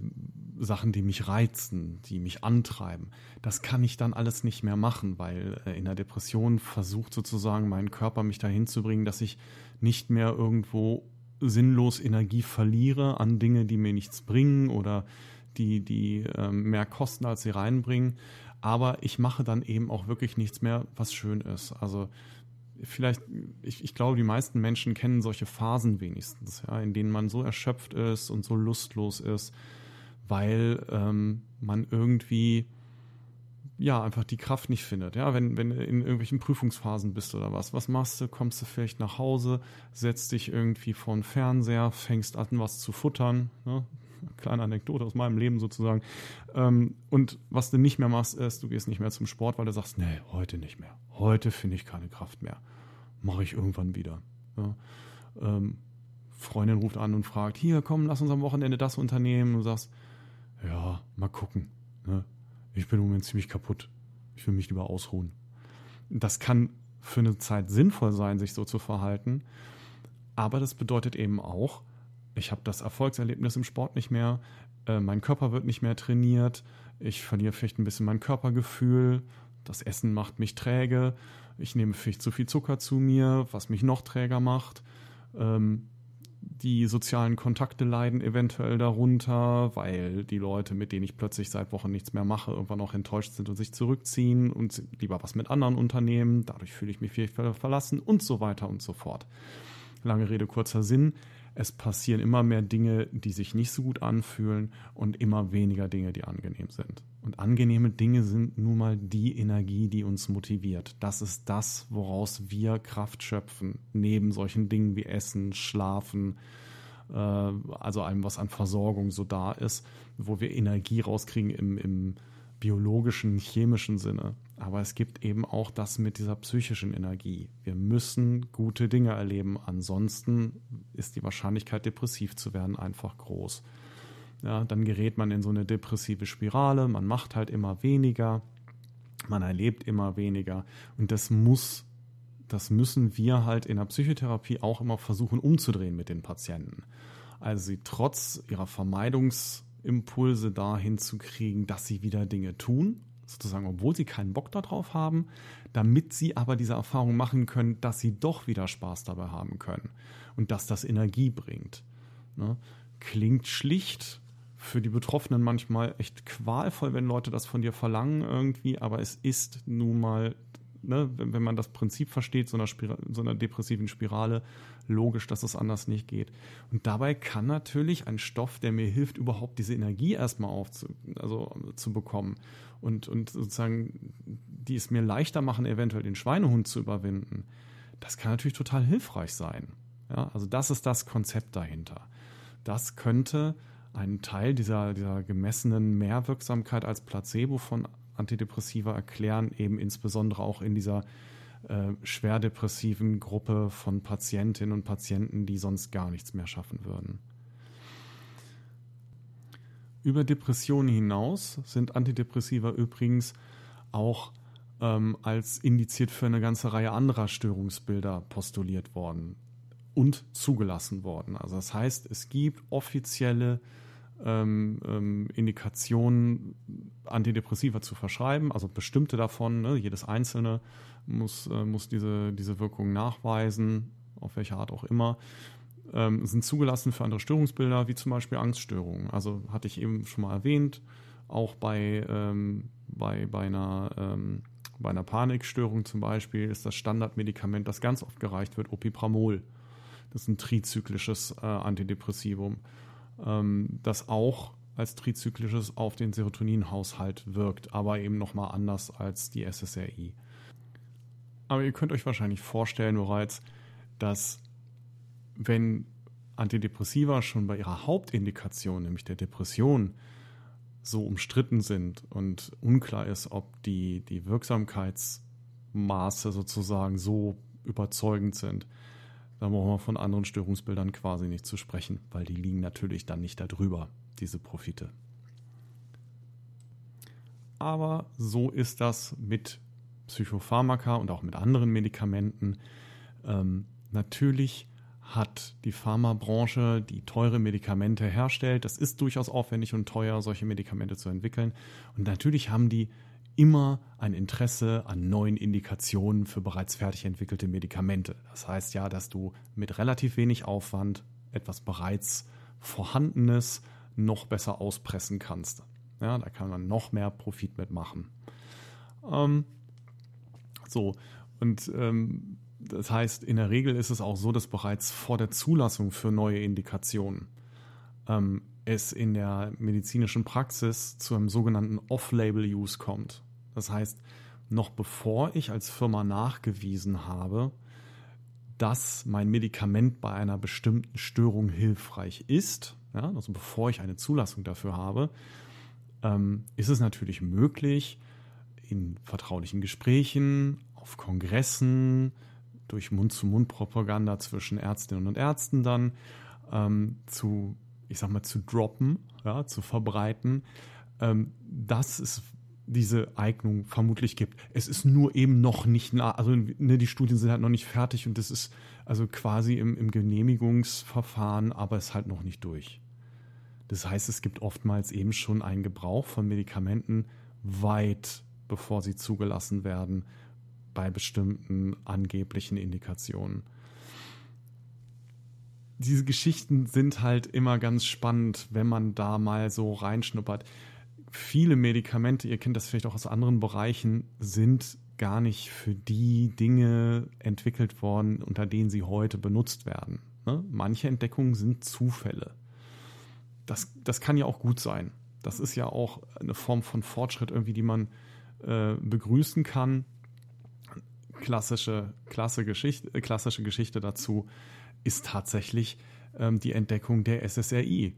Speaker 1: Sachen, die mich reizen, die mich antreiben, das kann ich dann alles nicht mehr machen, weil äh, in der Depression versucht sozusagen mein Körper mich dahin zu bringen, dass ich nicht mehr irgendwo sinnlos Energie verliere an Dinge, die mir nichts bringen oder die, die ähm, mehr kosten, als sie reinbringen, aber ich mache dann eben auch wirklich nichts mehr, was schön ist. Also vielleicht, ich, ich glaube, die meisten Menschen kennen solche Phasen wenigstens, ja, in denen man so erschöpft ist und so lustlos ist, weil ähm, man irgendwie ja, einfach die Kraft nicht findet. Ja, wenn, wenn du in irgendwelchen Prüfungsphasen bist oder was, was machst du? Kommst du vielleicht nach Hause, setzt dich irgendwie vor den Fernseher, fängst an, was zu futtern. Ne? kleine Anekdote aus meinem Leben sozusagen. Ähm, und was du nicht mehr machst, ist, du gehst nicht mehr zum Sport, weil du sagst, nee, heute nicht mehr. Heute finde ich keine Kraft mehr. Mache ich irgendwann wieder. Ja. Ähm, Freundin ruft an und fragt, hier, komm, lass uns am Wochenende das unternehmen. Und du sagst, ja, mal gucken. Ne? Ich bin im Moment ziemlich kaputt. Ich will mich lieber ausruhen. Das kann für eine Zeit sinnvoll sein, sich so zu verhalten. Aber das bedeutet eben auch, ich habe das Erfolgserlebnis im Sport nicht mehr, äh, mein Körper wird nicht mehr trainiert, ich verliere vielleicht ein bisschen mein Körpergefühl, das Essen macht mich träge, ich nehme vielleicht zu viel Zucker zu mir, was mich noch träger macht. Ähm, die sozialen Kontakte leiden eventuell darunter, weil die Leute, mit denen ich plötzlich seit Wochen nichts mehr mache, irgendwann auch enttäuscht sind und sich zurückziehen und lieber was mit anderen unternehmen. Dadurch fühle ich mich vielleicht verlassen und so weiter und so fort. Lange Rede, kurzer Sinn es passieren immer mehr Dinge, die sich nicht so gut anfühlen und immer weniger Dinge, die angenehm sind. Und angenehme Dinge sind nun mal die Energie, die uns motiviert. Das ist das, woraus wir Kraft schöpfen, neben solchen Dingen wie Essen, Schlafen, äh, also allem, was an Versorgung so da ist, wo wir Energie rauskriegen im, im biologischen, chemischen Sinne. Aber es gibt eben auch das mit dieser psychischen Energie. Wir müssen gute Dinge erleben. Ansonsten ist die Wahrscheinlichkeit, depressiv zu werden, einfach groß. Ja, dann gerät man in so eine depressive Spirale. Man macht halt immer weniger. Man erlebt immer weniger. Und das muss, das müssen wir halt in der Psychotherapie auch immer versuchen umzudrehen mit den Patienten. Also sie trotz ihrer Vermeidungsimpulse dahin zu kriegen, dass sie wieder Dinge tun sozusagen, obwohl sie keinen Bock darauf haben, damit sie aber diese Erfahrung machen können, dass sie doch wieder Spaß dabei haben können und dass das Energie bringt. Ne? Klingt schlicht für die Betroffenen manchmal echt qualvoll, wenn Leute das von dir verlangen irgendwie, aber es ist nun mal, ne, wenn, man das Prinzip versteht, so einer, so einer depressiven Spirale, logisch, dass es anders nicht geht. Und dabei kann natürlich ein Stoff, der mir hilft, überhaupt diese Energie erstmal aufzu also, zu bekommen und, und sozusagen, die es mir leichter machen, eventuell den Schweinehund zu überwinden, das kann natürlich total hilfreich sein. Ja, also das ist das Konzept dahinter. Das könnte einen Teil dieser, dieser gemessenen Mehrwirksamkeit als Placebo von Antidepressiva erklären, eben insbesondere auch in dieser äh, schwerdepressiven Gruppe von Patientinnen und Patienten, die sonst gar nichts mehr schaffen würden. Über Depressionen hinaus sind Antidepressiva übrigens auch ähm, als indiziert für eine ganze Reihe anderer Störungsbilder postuliert worden und zugelassen worden. Also das heißt, es gibt offizielle ähm, ähm, Indikationen, Antidepressiva zu verschreiben, also bestimmte davon, ne, jedes einzelne muss, äh, muss diese, diese Wirkung nachweisen, auf welche Art auch immer ähm, sind zugelassen für andere Störungsbilder, wie zum Beispiel Angststörungen. Also hatte ich eben schon mal erwähnt, auch bei, ähm, bei, bei, einer, ähm, bei einer Panikstörung zum Beispiel ist das Standardmedikament, das ganz oft gereicht wird, Opipramol. Das ist ein trizyklisches äh, Antidepressivum, ähm, das auch als trizyklisches auf den Serotoninhaushalt wirkt, aber eben nochmal anders als die SSRI. Aber ihr könnt euch wahrscheinlich vorstellen bereits, dass wenn Antidepressiva schon bei ihrer Hauptindikation, nämlich der Depression, so umstritten sind und unklar ist, ob die, die Wirksamkeitsmaße sozusagen so überzeugend sind, dann brauchen wir von anderen Störungsbildern quasi nicht zu sprechen, weil die liegen natürlich dann nicht darüber, diese Profite. Aber so ist das mit Psychopharmaka und auch mit anderen Medikamenten. Ähm, natürlich hat die Pharmabranche, die teure Medikamente herstellt. Das ist durchaus aufwendig und teuer, solche Medikamente zu entwickeln. Und natürlich haben die immer ein Interesse an neuen Indikationen für bereits fertig entwickelte Medikamente. Das heißt ja, dass du mit relativ wenig Aufwand etwas bereits Vorhandenes noch besser auspressen kannst. Ja, da kann man noch mehr Profit mitmachen. Ähm, so, und ähm, das heißt, in der Regel ist es auch so, dass bereits vor der Zulassung für neue Indikationen ähm, es in der medizinischen Praxis zu einem sogenannten Off-Label-Use kommt. Das heißt, noch bevor ich als Firma nachgewiesen habe, dass mein Medikament bei einer bestimmten Störung hilfreich ist, ja, also bevor ich eine Zulassung dafür habe, ähm, ist es natürlich möglich, in vertraulichen Gesprächen, auf Kongressen, durch Mund-zu-Mund-Propaganda zwischen Ärztinnen und Ärzten dann ähm, zu, ich sag mal, zu droppen, ja, zu verbreiten, ähm, dass es diese Eignung vermutlich gibt. Es ist nur eben noch nicht, nah, also ne, die Studien sind halt noch nicht fertig und das ist also quasi im, im Genehmigungsverfahren, aber ist halt noch nicht durch. Das heißt, es gibt oftmals eben schon einen Gebrauch von Medikamenten weit bevor sie zugelassen werden bei bestimmten angeblichen Indikationen. Diese Geschichten sind halt immer ganz spannend, wenn man da mal so reinschnuppert. Viele Medikamente, ihr kennt das vielleicht auch aus anderen Bereichen, sind gar nicht für die Dinge entwickelt worden, unter denen sie heute benutzt werden. Ne? Manche Entdeckungen sind Zufälle. Das, das kann ja auch gut sein. Das ist ja auch eine Form von Fortschritt irgendwie, die man äh, begrüßen kann klassische, klasse Geschichte, äh, klassische Geschichte dazu ist tatsächlich ähm, die Entdeckung der SSRI.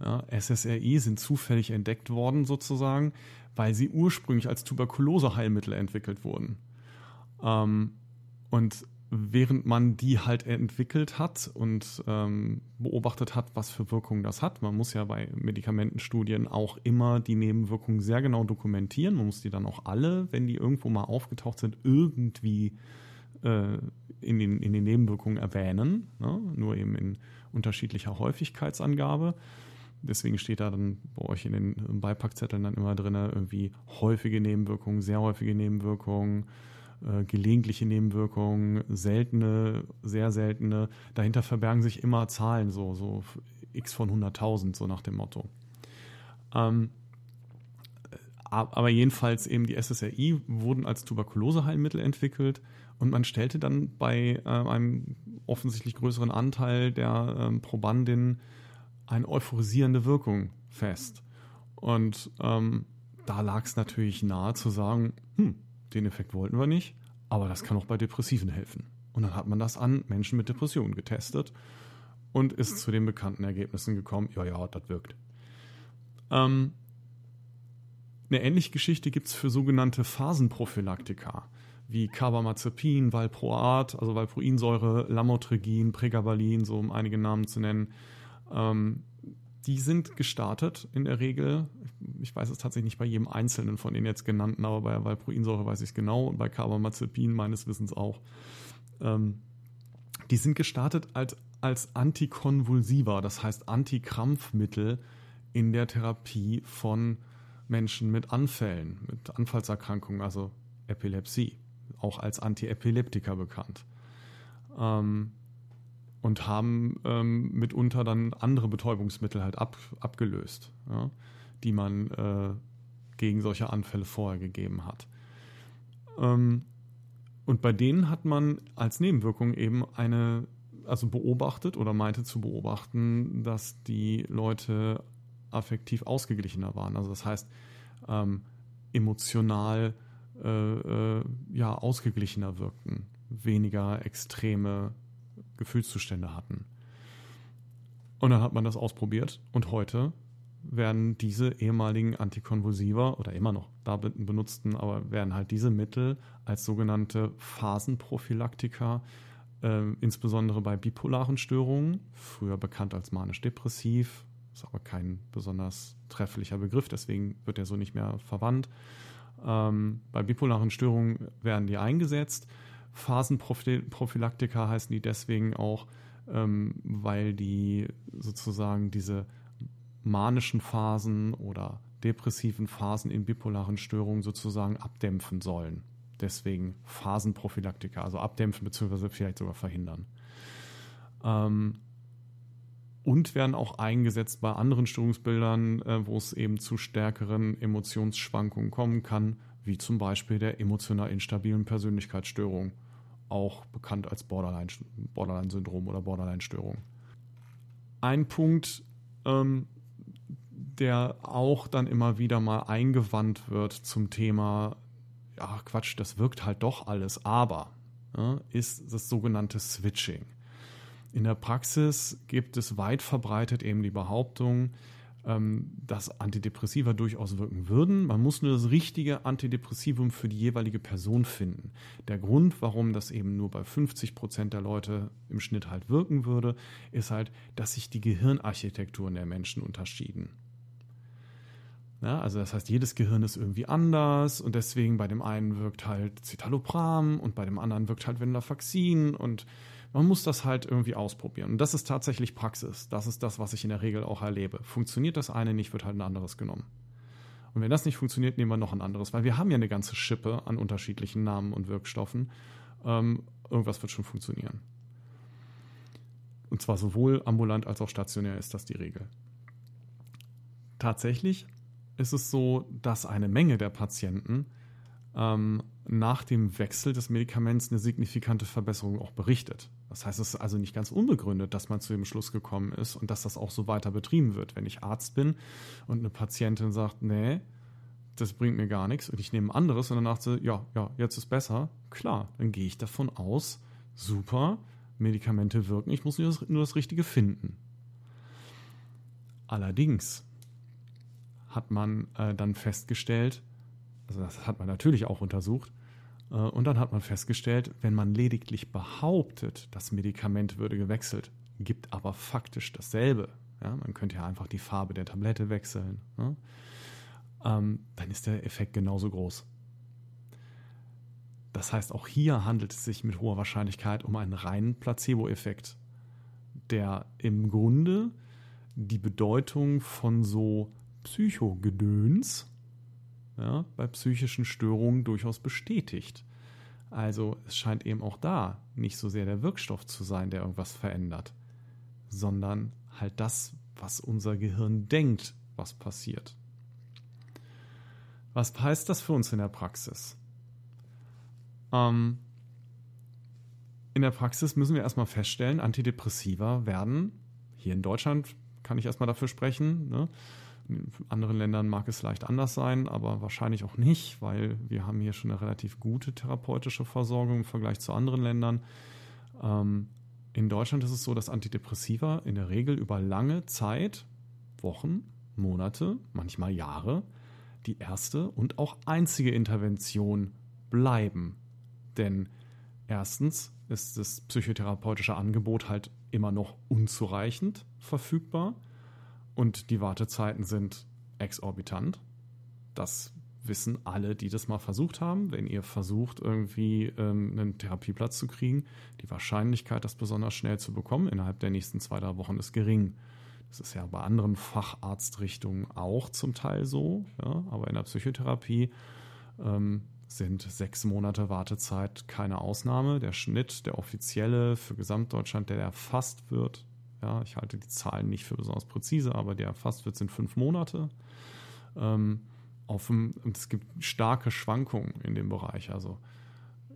Speaker 1: Ja, SSRI sind zufällig entdeckt worden sozusagen, weil sie ursprünglich als Tuberkuloseheilmittel entwickelt wurden. Ähm, und während man die halt entwickelt hat und ähm, beobachtet hat, was für Wirkungen das hat. Man muss ja bei Medikamentenstudien auch immer die Nebenwirkungen sehr genau dokumentieren. Man muss die dann auch alle, wenn die irgendwo mal aufgetaucht sind, irgendwie äh, in, den, in den Nebenwirkungen erwähnen. Ne? Nur eben in unterschiedlicher Häufigkeitsangabe. Deswegen steht da dann bei euch in den Beipackzetteln dann immer drin, irgendwie häufige Nebenwirkungen, sehr häufige Nebenwirkungen äh, gelegentliche Nebenwirkungen, seltene, sehr seltene. Dahinter verbergen sich immer Zahlen, so, so x von 100.000, so nach dem Motto. Ähm, aber jedenfalls eben die SSRI wurden als Tuberkuloseheilmittel entwickelt und man stellte dann bei äh, einem offensichtlich größeren Anteil der ähm, Probandinnen eine euphorisierende Wirkung fest. Und ähm, da lag es natürlich nahe zu sagen, hm, den Effekt wollten wir nicht, aber das kann auch bei Depressiven helfen. Und dann hat man das an Menschen mit Depressionen getestet und ist zu den bekannten Ergebnissen gekommen, ja, ja, das wirkt. Ähm, eine ähnliche Geschichte gibt es für sogenannte Phasenprophylaktika, wie Carbamazepin, Valproat, also Valproinsäure, Lamotrigin, Pregabalin, so um einige Namen zu nennen. Ähm, die sind gestartet in der Regel. Ich weiß es tatsächlich nicht bei jedem einzelnen von den jetzt genannten, aber bei Valproinsäure weiß ich es genau und bei Carbamazepin meines Wissens auch. Ähm, die sind gestartet als, als Antikonvulsiva, das heißt Antikrampfmittel in der Therapie von Menschen mit Anfällen, mit Anfallserkrankungen, also Epilepsie, auch als Antiepileptika bekannt. Ähm, und haben ähm, mitunter dann andere Betäubungsmittel halt ab, abgelöst, ja, die man äh, gegen solche Anfälle vorher gegeben hat. Ähm, und bei denen hat man als Nebenwirkung eben eine, also beobachtet oder meinte zu beobachten, dass die Leute affektiv ausgeglichener waren. Also das heißt, ähm, emotional äh, äh, ja, ausgeglichener wirkten, weniger extreme Gefühlszustände hatten. Und dann hat man das ausprobiert und heute werden diese ehemaligen Antikonvulsiva oder immer noch da benutzten, aber werden halt diese Mittel als sogenannte Phasenprophylaktika, äh, insbesondere bei bipolaren Störungen, früher bekannt als manisch-depressiv, ist aber kein besonders trefflicher Begriff, deswegen wird er so nicht mehr verwandt. Ähm, bei bipolaren Störungen werden die eingesetzt. Phasenprophylaktika heißen die deswegen auch, ähm, weil die sozusagen diese manischen Phasen oder depressiven Phasen in bipolaren Störungen sozusagen abdämpfen sollen. Deswegen Phasenprophylaktika, also abdämpfen bzw. vielleicht sogar verhindern. Ähm, und werden auch eingesetzt bei anderen Störungsbildern, äh, wo es eben zu stärkeren Emotionsschwankungen kommen kann, wie zum Beispiel der emotional instabilen Persönlichkeitsstörung, auch bekannt als Borderline-Syndrom Borderline oder Borderline-Störung. Ein Punkt, ähm, der auch dann immer wieder mal eingewandt wird zum Thema, ja Quatsch, das wirkt halt doch alles, aber ja, ist das sogenannte Switching. In der Praxis gibt es weit verbreitet eben die Behauptung, dass Antidepressiva durchaus wirken würden. Man muss nur das richtige Antidepressivum für die jeweilige Person finden. Der Grund, warum das eben nur bei 50 Prozent der Leute im Schnitt halt wirken würde, ist halt, dass sich die Gehirnarchitekturen der Menschen unterschieden. Ja, also das heißt, jedes Gehirn ist irgendwie anders und deswegen bei dem einen wirkt halt Citalopram und bei dem anderen wirkt halt Venlafaxin und man muss das halt irgendwie ausprobieren. Und das ist tatsächlich Praxis. Das ist das, was ich in der Regel auch erlebe. Funktioniert das eine nicht, wird halt ein anderes genommen. Und wenn das nicht funktioniert, nehmen wir noch ein anderes, weil wir haben ja eine ganze Schippe an unterschiedlichen Namen und Wirkstoffen. Ähm, irgendwas wird schon funktionieren. Und zwar sowohl ambulant als auch stationär ist das die Regel. Tatsächlich ist es so, dass eine Menge der Patienten ähm, nach dem Wechsel des Medikaments eine signifikante Verbesserung auch berichtet. Das heißt, es ist also nicht ganz unbegründet, dass man zu dem Schluss gekommen ist und dass das auch so weiter betrieben wird. Wenn ich Arzt bin und eine Patientin sagt, nee, das bringt mir gar nichts und ich nehme ein anderes und danach so, ja, ja, jetzt ist besser, klar, dann gehe ich davon aus, super, Medikamente wirken, ich muss nur das, nur das Richtige finden. Allerdings hat man äh, dann festgestellt, also das hat man natürlich auch untersucht, und dann hat man festgestellt, wenn man lediglich behauptet, das Medikament würde gewechselt, gibt aber faktisch dasselbe. Ja, man könnte ja einfach die Farbe der Tablette wechseln. Ne? Ähm, dann ist der Effekt genauso groß. Das heißt, auch hier handelt es sich mit hoher Wahrscheinlichkeit um einen reinen Placebo-Effekt, der im Grunde die Bedeutung von so Psychogedöns ja, bei psychischen Störungen durchaus bestätigt. Also es scheint eben auch da nicht so sehr der Wirkstoff zu sein, der irgendwas verändert, sondern halt das, was unser Gehirn denkt, was passiert. Was heißt das für uns in der Praxis? Ähm, in der Praxis müssen wir erstmal feststellen, Antidepressiva werden, hier in Deutschland kann ich erstmal dafür sprechen, ne, in anderen Ländern mag es leicht anders sein, aber wahrscheinlich auch nicht, weil wir haben hier schon eine relativ gute therapeutische Versorgung im Vergleich zu anderen Ländern. Ähm, in Deutschland ist es so, dass Antidepressiva in der Regel über lange Zeit, Wochen, Monate, manchmal Jahre, die erste und auch einzige Intervention bleiben. Denn erstens ist das psychotherapeutische Angebot halt immer noch unzureichend verfügbar. Und die Wartezeiten sind exorbitant. Das wissen alle, die das mal versucht haben. Wenn ihr versucht, irgendwie ähm, einen Therapieplatz zu kriegen, die Wahrscheinlichkeit, das besonders schnell zu bekommen, innerhalb der nächsten zwei, drei Wochen ist gering. Das ist ja bei anderen Facharztrichtungen auch zum Teil so, ja, aber in der Psychotherapie ähm, sind sechs Monate Wartezeit keine Ausnahme. Der Schnitt, der offizielle für Gesamtdeutschland, der erfasst wird, ja, ich halte die Zahlen nicht für besonders präzise, aber der erfasst wird, sind fünf Monate. Ähm, auf dem, es gibt starke Schwankungen in dem Bereich. Also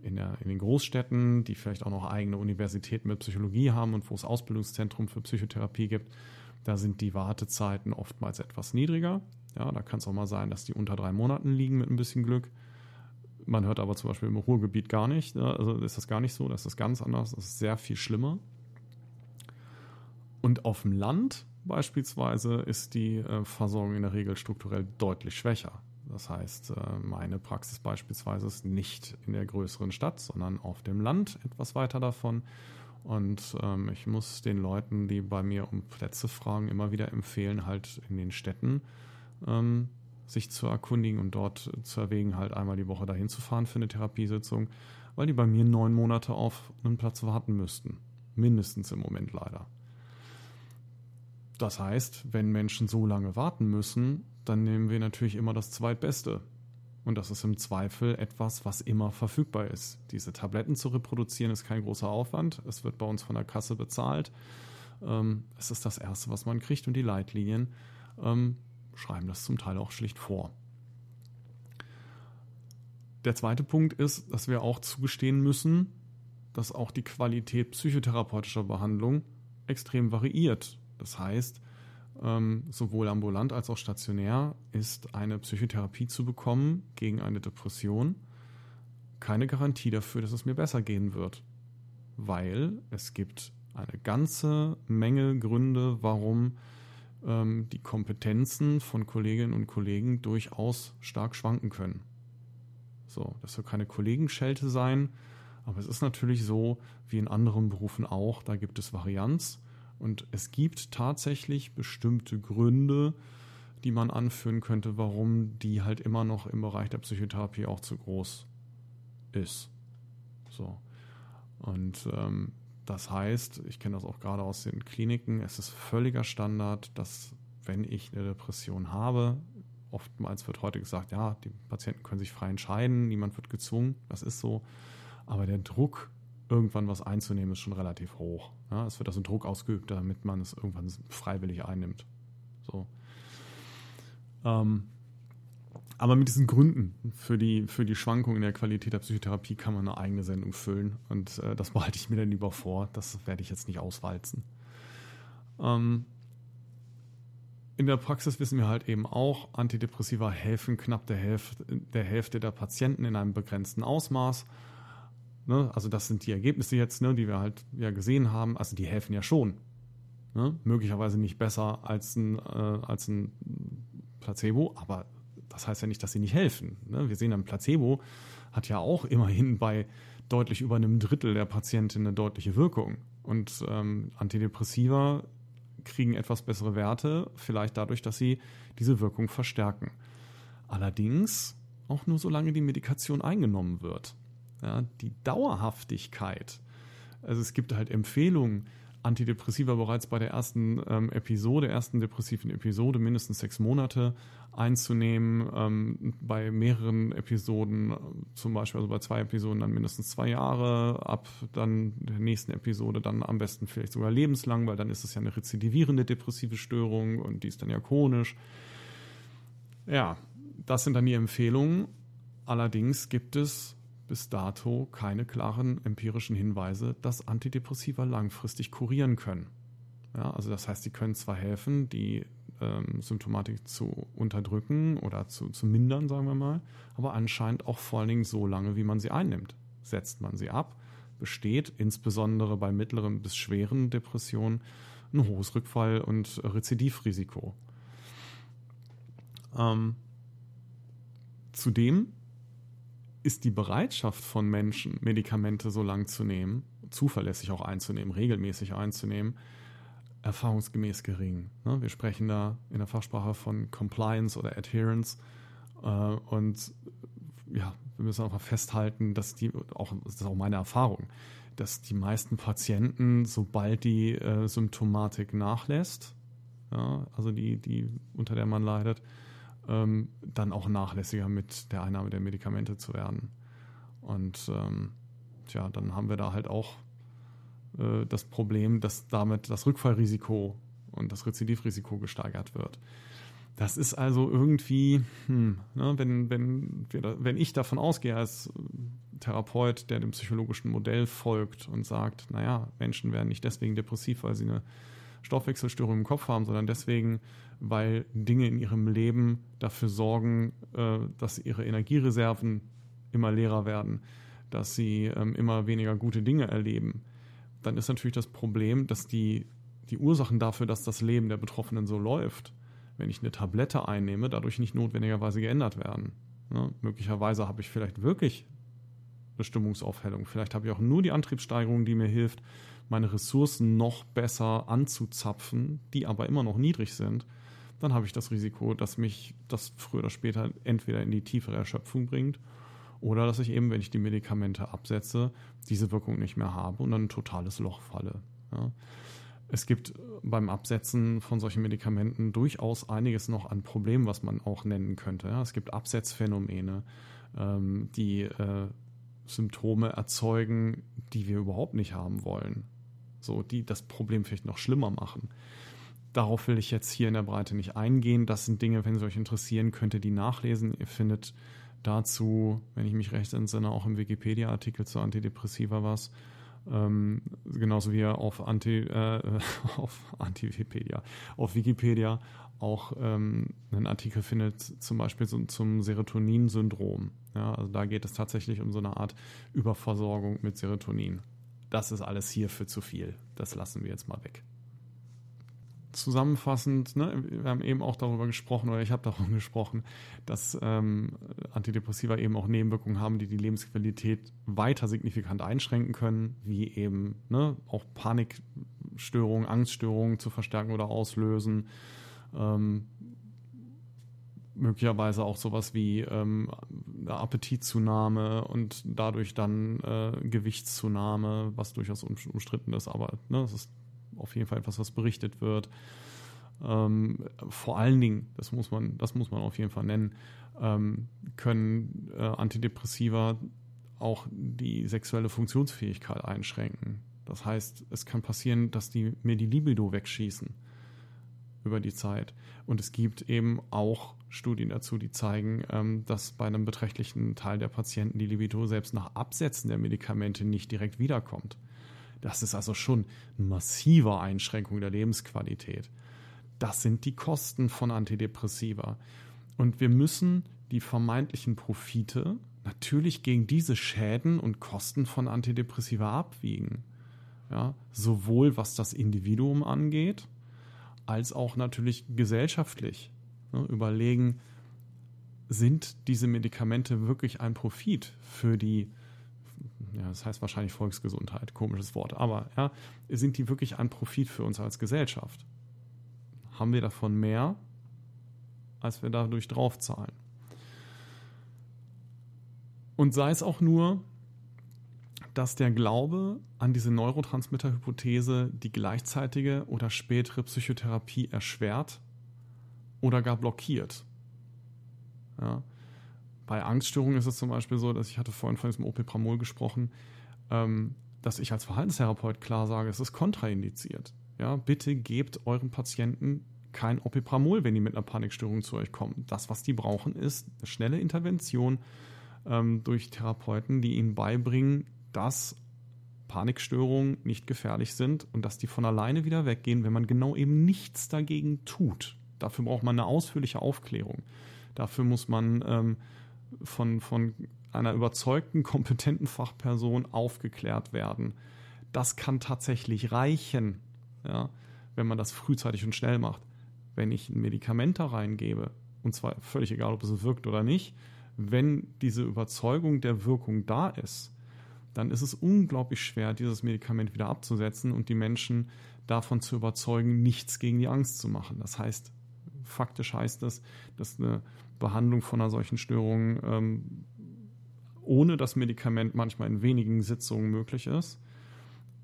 Speaker 1: in, der, in den Großstädten, die vielleicht auch noch eigene Universitäten mit Psychologie haben und wo es Ausbildungszentrum für Psychotherapie gibt, da sind die Wartezeiten oftmals etwas niedriger. Ja, da kann es auch mal sein, dass die unter drei Monaten liegen mit ein bisschen Glück. Man hört aber zum Beispiel im Ruhrgebiet gar nicht. Also ist das gar nicht so, das ist ganz anders, das ist sehr viel schlimmer. Und auf dem Land beispielsweise ist die äh, Versorgung in der Regel strukturell deutlich schwächer. Das heißt, äh, meine Praxis beispielsweise ist nicht in der größeren Stadt, sondern auf dem Land etwas weiter davon. Und ähm, ich muss den Leuten, die bei mir um Plätze fragen, immer wieder empfehlen, halt in den Städten ähm, sich zu erkundigen und dort zu erwägen, halt einmal die Woche dahin zu fahren für eine Therapiesitzung, weil die bei mir neun Monate auf einen Platz warten müssten. Mindestens im Moment leider. Das heißt, wenn Menschen so lange warten müssen, dann nehmen wir natürlich immer das Zweitbeste. Und das ist im Zweifel etwas, was immer verfügbar ist. Diese Tabletten zu reproduzieren ist kein großer Aufwand. Es wird bei uns von der Kasse bezahlt. Ähm, es ist das Erste, was man kriegt und die Leitlinien ähm, schreiben das zum Teil auch schlicht vor. Der zweite Punkt ist, dass wir auch zugestehen müssen, dass auch die Qualität psychotherapeutischer Behandlung extrem variiert. Das heißt, ähm, sowohl ambulant als auch stationär ist eine Psychotherapie zu bekommen gegen eine Depression keine Garantie dafür, dass es mir besser gehen wird. Weil es gibt eine ganze Menge Gründe, warum ähm, die Kompetenzen von Kolleginnen und Kollegen durchaus stark schwanken können. So, das soll keine Kollegenschelte sein, aber es ist natürlich so, wie in anderen Berufen auch, da gibt es Varianz und es gibt tatsächlich bestimmte Gründe, die man anführen könnte, warum die halt immer noch im Bereich der Psychotherapie auch zu groß ist. So. Und ähm, das heißt, ich kenne das auch gerade aus den Kliniken, es ist völliger Standard, dass wenn ich eine Depression habe, oftmals wird heute gesagt, ja, die Patienten können sich frei entscheiden, niemand wird gezwungen, das ist so. Aber der Druck irgendwann was einzunehmen, ist schon relativ hoch. Ja, es wird also Druck ausgeübt, damit man es irgendwann freiwillig einnimmt. So. Ähm, aber mit diesen Gründen für die, für die Schwankung in der Qualität der Psychotherapie kann man eine eigene Sendung füllen. Und äh, das behalte ich mir dann lieber vor. Das werde ich jetzt nicht auswalzen. Ähm, in der Praxis wissen wir halt eben auch, Antidepressiva helfen knapp der Hälfte, der Hälfte der Patienten in einem begrenzten Ausmaß. Ne? Also das sind die Ergebnisse jetzt, ne, die wir halt ja gesehen haben. Also die helfen ja schon. Ne? Möglicherweise nicht besser als ein, äh, als ein Placebo, aber das heißt ja nicht, dass sie nicht helfen. Ne? Wir sehen, ein Placebo hat ja auch immerhin bei deutlich über einem Drittel der Patienten eine deutliche Wirkung. Und ähm, Antidepressiva kriegen etwas bessere Werte, vielleicht dadurch, dass sie diese Wirkung verstärken. Allerdings auch nur solange die Medikation eingenommen wird ja, die Dauerhaftigkeit. Also es gibt halt Empfehlungen, Antidepressiva bereits bei der ersten ähm, Episode, ersten depressiven Episode mindestens sechs Monate einzunehmen, ähm, bei mehreren Episoden, zum Beispiel also bei zwei Episoden dann mindestens zwei Jahre, ab dann der nächsten Episode dann am besten vielleicht sogar lebenslang, weil dann ist es ja eine rezidivierende depressive Störung und die ist dann ja chronisch. Ja, das sind dann die Empfehlungen. Allerdings gibt es bis dato keine klaren empirischen Hinweise, dass Antidepressiva langfristig kurieren können. Ja, also das heißt, sie können zwar helfen, die ähm, Symptomatik zu unterdrücken oder zu, zu mindern, sagen wir mal, aber anscheinend auch vor allen Dingen so lange, wie man sie einnimmt. Setzt man sie ab, besteht insbesondere bei mittleren bis schweren Depressionen ein hohes Rückfall- und Rezidivrisiko. Ähm, zudem ist die Bereitschaft von Menschen, Medikamente so lang zu nehmen, zuverlässig auch einzunehmen, regelmäßig einzunehmen, erfahrungsgemäß gering. Ne? Wir sprechen da in der Fachsprache von Compliance oder Adherence. Äh, und ja, wir müssen auch mal festhalten, dass die, auch, das ist auch meine Erfahrung, dass die meisten Patienten, sobald die äh, Symptomatik nachlässt, ja, also die, die, unter der man leidet, ähm, dann auch nachlässiger mit der Einnahme der Medikamente zu werden. Und ähm, tja, dann haben wir da halt auch äh, das Problem, dass damit das Rückfallrisiko und das Rezidivrisiko gesteigert wird. Das ist also irgendwie, hm, ne, wenn, wenn, wir, wenn ich davon ausgehe als Therapeut, der dem psychologischen Modell folgt und sagt, naja, Menschen werden nicht deswegen depressiv, weil sie eine Stoffwechselstörung im Kopf haben, sondern deswegen, weil Dinge in ihrem Leben dafür sorgen, äh, dass ihre Energiereserven immer leerer werden, dass sie ähm, immer weniger gute Dinge erleben, dann ist natürlich das Problem, dass die, die Ursachen dafür, dass das Leben der Betroffenen so läuft, wenn ich eine Tablette einnehme, dadurch nicht notwendigerweise geändert werden. Ne? Möglicherweise habe ich vielleicht wirklich eine Stimmungsaufhellung. Vielleicht habe ich auch nur die Antriebssteigerung, die mir hilft, meine Ressourcen noch besser anzuzapfen, die aber immer noch niedrig sind. Dann habe ich das Risiko, dass mich das früher oder später entweder in die tiefere Erschöpfung bringt oder dass ich eben, wenn ich die Medikamente absetze, diese Wirkung nicht mehr habe und dann ein totales Loch falle. Ja. Es gibt beim Absetzen von solchen Medikamenten durchaus einiges noch an Problemen, was man auch nennen könnte. Ja. Es gibt Absetzphänomene, ähm, die äh, Symptome erzeugen, die wir überhaupt nicht haben wollen. So, die das Problem vielleicht noch schlimmer machen. Darauf will ich jetzt hier in der Breite nicht eingehen. Das sind Dinge, wenn Sie euch interessieren, könnt ihr die nachlesen. Ihr findet dazu, wenn ich mich recht entsinne, auch im Wikipedia-Artikel zu Antidepressiva was. Ähm, genauso wie auf Anti, äh, auf Antiwikipedia, auf Wikipedia auch ähm, einen Artikel findet, zum Beispiel so, zum Serotonin-Syndrom. Ja, also da geht es tatsächlich um so eine Art Überversorgung mit Serotonin. Das ist alles hier für zu viel. Das lassen wir jetzt mal weg zusammenfassend, ne, wir haben eben auch darüber gesprochen, oder ich habe darüber gesprochen, dass ähm, Antidepressiva eben auch Nebenwirkungen haben, die die Lebensqualität weiter signifikant einschränken können, wie eben ne, auch Panikstörungen, Angststörungen zu verstärken oder auslösen. Ähm, möglicherweise auch sowas wie ähm, Appetitzunahme und dadurch dann äh, Gewichtszunahme, was durchaus umstritten ist, aber ne, das ist auf jeden Fall etwas, was berichtet wird. Ähm, vor allen Dingen, das muss man, das muss man auf jeden Fall nennen, ähm, können äh, Antidepressiva auch die sexuelle Funktionsfähigkeit einschränken. Das heißt, es kann passieren, dass die mir die Libido wegschießen über die Zeit. Und es gibt eben auch Studien dazu, die zeigen, ähm, dass bei einem beträchtlichen Teil der Patienten die Libido selbst nach Absetzen der Medikamente nicht direkt wiederkommt. Das ist also schon eine massive Einschränkung der Lebensqualität. Das sind die Kosten von Antidepressiva. Und wir müssen die vermeintlichen Profite natürlich gegen diese Schäden und Kosten von Antidepressiva abwiegen. Ja, sowohl was das Individuum angeht, als auch natürlich gesellschaftlich. Ja, überlegen, sind diese Medikamente wirklich ein Profit für die ja, das heißt wahrscheinlich Volksgesundheit, komisches Wort, aber ja, sind die wirklich ein Profit für uns als Gesellschaft? Haben wir davon mehr, als wir dadurch draufzahlen? Und sei es auch nur, dass der Glaube an diese Neurotransmitter-Hypothese die gleichzeitige oder spätere Psychotherapie erschwert oder gar blockiert. Ja. Bei Angststörungen ist es zum Beispiel so, dass ich hatte vorhin von diesem Opepramol gesprochen, ähm, dass ich als Verhaltenstherapeut klar sage, es ist kontraindiziert. Ja, bitte gebt euren Patienten kein Opepramol, wenn die mit einer Panikstörung zu euch kommen. Das, was die brauchen, ist eine schnelle Intervention ähm, durch Therapeuten, die ihnen beibringen, dass Panikstörungen nicht gefährlich sind und dass die von alleine wieder weggehen, wenn man genau eben nichts dagegen tut. Dafür braucht man eine ausführliche Aufklärung. Dafür muss man ähm, von, von einer überzeugten, kompetenten Fachperson aufgeklärt werden. Das kann tatsächlich reichen, ja, wenn man das frühzeitig und schnell macht. Wenn ich ein Medikament da reingebe, und zwar völlig egal, ob es wirkt oder nicht, wenn diese Überzeugung der Wirkung da ist, dann ist es unglaublich schwer, dieses Medikament wieder abzusetzen und die Menschen davon zu überzeugen, nichts gegen die Angst zu machen. Das heißt, faktisch heißt das, dass eine Behandlung von einer solchen Störung ähm, ohne das Medikament manchmal in wenigen Sitzungen möglich ist.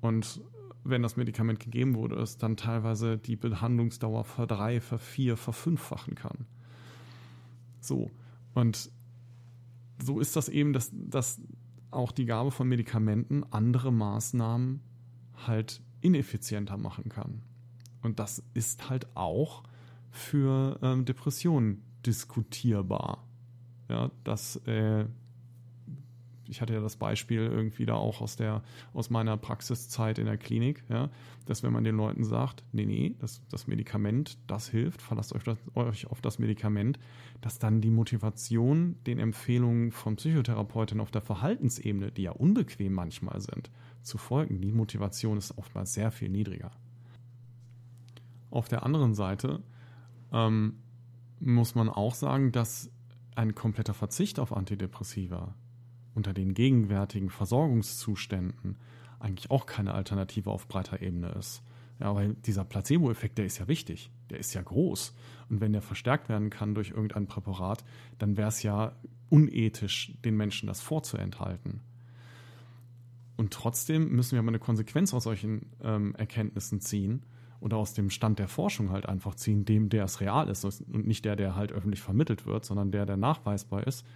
Speaker 1: Und wenn das Medikament gegeben wurde, es dann teilweise die Behandlungsdauer verdrei, vervier, verfünffachen kann. So. Und so ist das eben, dass, dass auch die Gabe von Medikamenten andere Maßnahmen halt ineffizienter machen kann. Und das ist halt auch für ähm, Depressionen diskutierbar. Ja, dass äh, ich hatte ja das Beispiel irgendwie da auch aus der, aus meiner Praxiszeit in der Klinik, ja, dass wenn man den Leuten sagt, nee, nee, das, das Medikament, das hilft, verlasst euch, das, euch auf das Medikament, dass dann die Motivation den Empfehlungen von Psychotherapeuten auf der Verhaltensebene, die ja unbequem manchmal sind, zu folgen, die Motivation ist oftmals sehr viel niedriger. Auf der anderen Seite ähm, muss man auch sagen, dass ein kompletter Verzicht auf Antidepressiva unter den gegenwärtigen Versorgungszuständen eigentlich auch keine Alternative auf breiter Ebene ist. Ja, weil dieser Placebo-Effekt, der ist ja wichtig, der ist ja groß. Und wenn der verstärkt werden kann durch irgendein Präparat, dann wäre es ja unethisch, den Menschen das vorzuenthalten. Und trotzdem müssen wir aber eine Konsequenz aus solchen ähm, Erkenntnissen ziehen oder aus dem Stand der Forschung halt einfach ziehen, dem der es real ist und nicht der, der halt öffentlich vermittelt wird, sondern der, der nachweisbar ist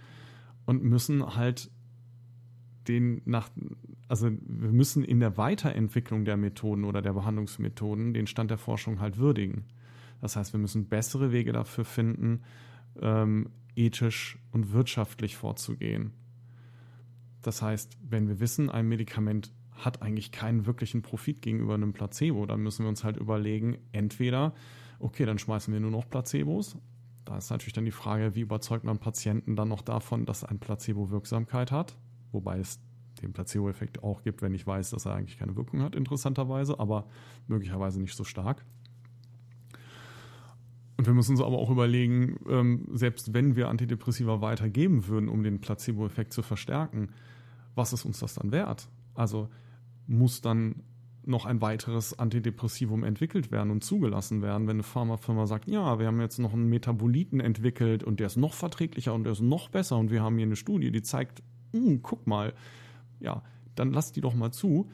Speaker 1: und müssen halt den nach, also wir müssen in der Weiterentwicklung der Methoden oder der Behandlungsmethoden den Stand der Forschung halt würdigen. Das heißt, wir müssen bessere Wege dafür finden, ähm, ethisch und wirtschaftlich vorzugehen. Das heißt, wenn wir wissen, ein Medikament hat eigentlich keinen wirklichen Profit gegenüber einem Placebo. Dann müssen wir uns halt überlegen, entweder, okay, dann schmeißen wir nur noch Placebos. Da ist natürlich dann die Frage, wie überzeugt man Patienten dann noch davon, dass ein Placebo Wirksamkeit hat, wobei es den Placebo-Effekt auch gibt, wenn ich weiß, dass er eigentlich keine Wirkung hat, interessanterweise, aber möglicherweise nicht so stark. Und wir müssen uns aber auch überlegen, ähm, selbst wenn wir Antidepressiva weitergeben würden, um den Placebo-Effekt zu verstärken, was ist uns das dann wert? Also muss dann noch ein weiteres Antidepressivum entwickelt werden und zugelassen werden, wenn eine Pharmafirma sagt, ja, wir haben jetzt noch einen Metaboliten entwickelt und der ist noch verträglicher und der ist noch besser und wir haben hier eine Studie, die zeigt, hm, guck mal, ja, dann lass die doch mal zu.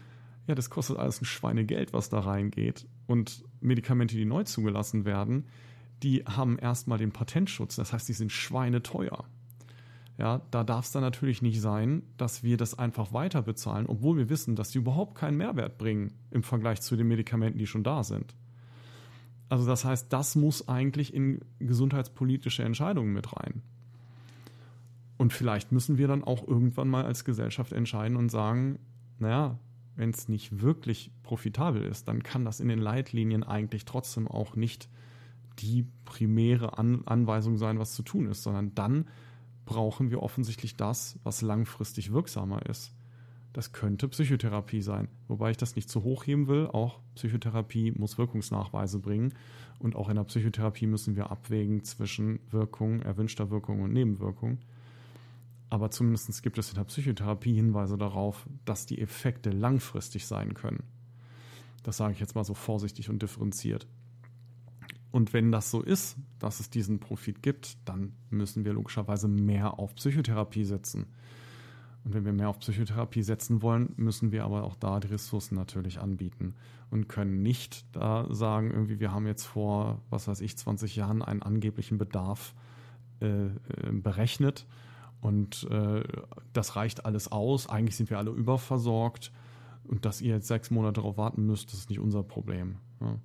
Speaker 1: Ja, das kostet alles ein Schweinegeld, was da reingeht. Und Medikamente, die neu zugelassen werden, die haben erstmal den Patentschutz. Das heißt, die sind schweineteuer. Ja, da darf es dann natürlich nicht sein, dass wir das einfach weiter bezahlen, obwohl wir wissen, dass die überhaupt keinen Mehrwert bringen im Vergleich zu den Medikamenten, die schon da sind. Also das heißt, das muss eigentlich in gesundheitspolitische Entscheidungen mit rein. Und vielleicht müssen wir dann auch irgendwann mal als Gesellschaft entscheiden und sagen, naja, wenn es nicht wirklich profitabel ist, dann kann das in den Leitlinien eigentlich trotzdem auch nicht die primäre An Anweisung sein, was zu tun ist, sondern dann brauchen wir offensichtlich das, was langfristig wirksamer ist. Das könnte Psychotherapie sein, wobei ich das nicht zu hoch heben will. Auch Psychotherapie muss Wirkungsnachweise bringen. Und auch in der Psychotherapie müssen wir abwägen zwischen Wirkung, erwünschter Wirkung und Nebenwirkung. Aber zumindest gibt es in der Psychotherapie Hinweise darauf, dass die Effekte langfristig sein können. Das sage ich jetzt mal so vorsichtig und differenziert. Und wenn das so ist, dass es diesen Profit gibt, dann müssen wir logischerweise mehr auf Psychotherapie setzen. Und wenn wir mehr auf Psychotherapie setzen wollen, müssen wir aber auch da die Ressourcen natürlich anbieten und können nicht da sagen, irgendwie, wir haben jetzt vor, was weiß ich, 20 Jahren einen angeblichen Bedarf äh, äh, berechnet und äh, das reicht alles aus. Eigentlich sind wir alle überversorgt und dass ihr jetzt sechs Monate darauf warten müsst, das ist nicht unser Problem. Ja.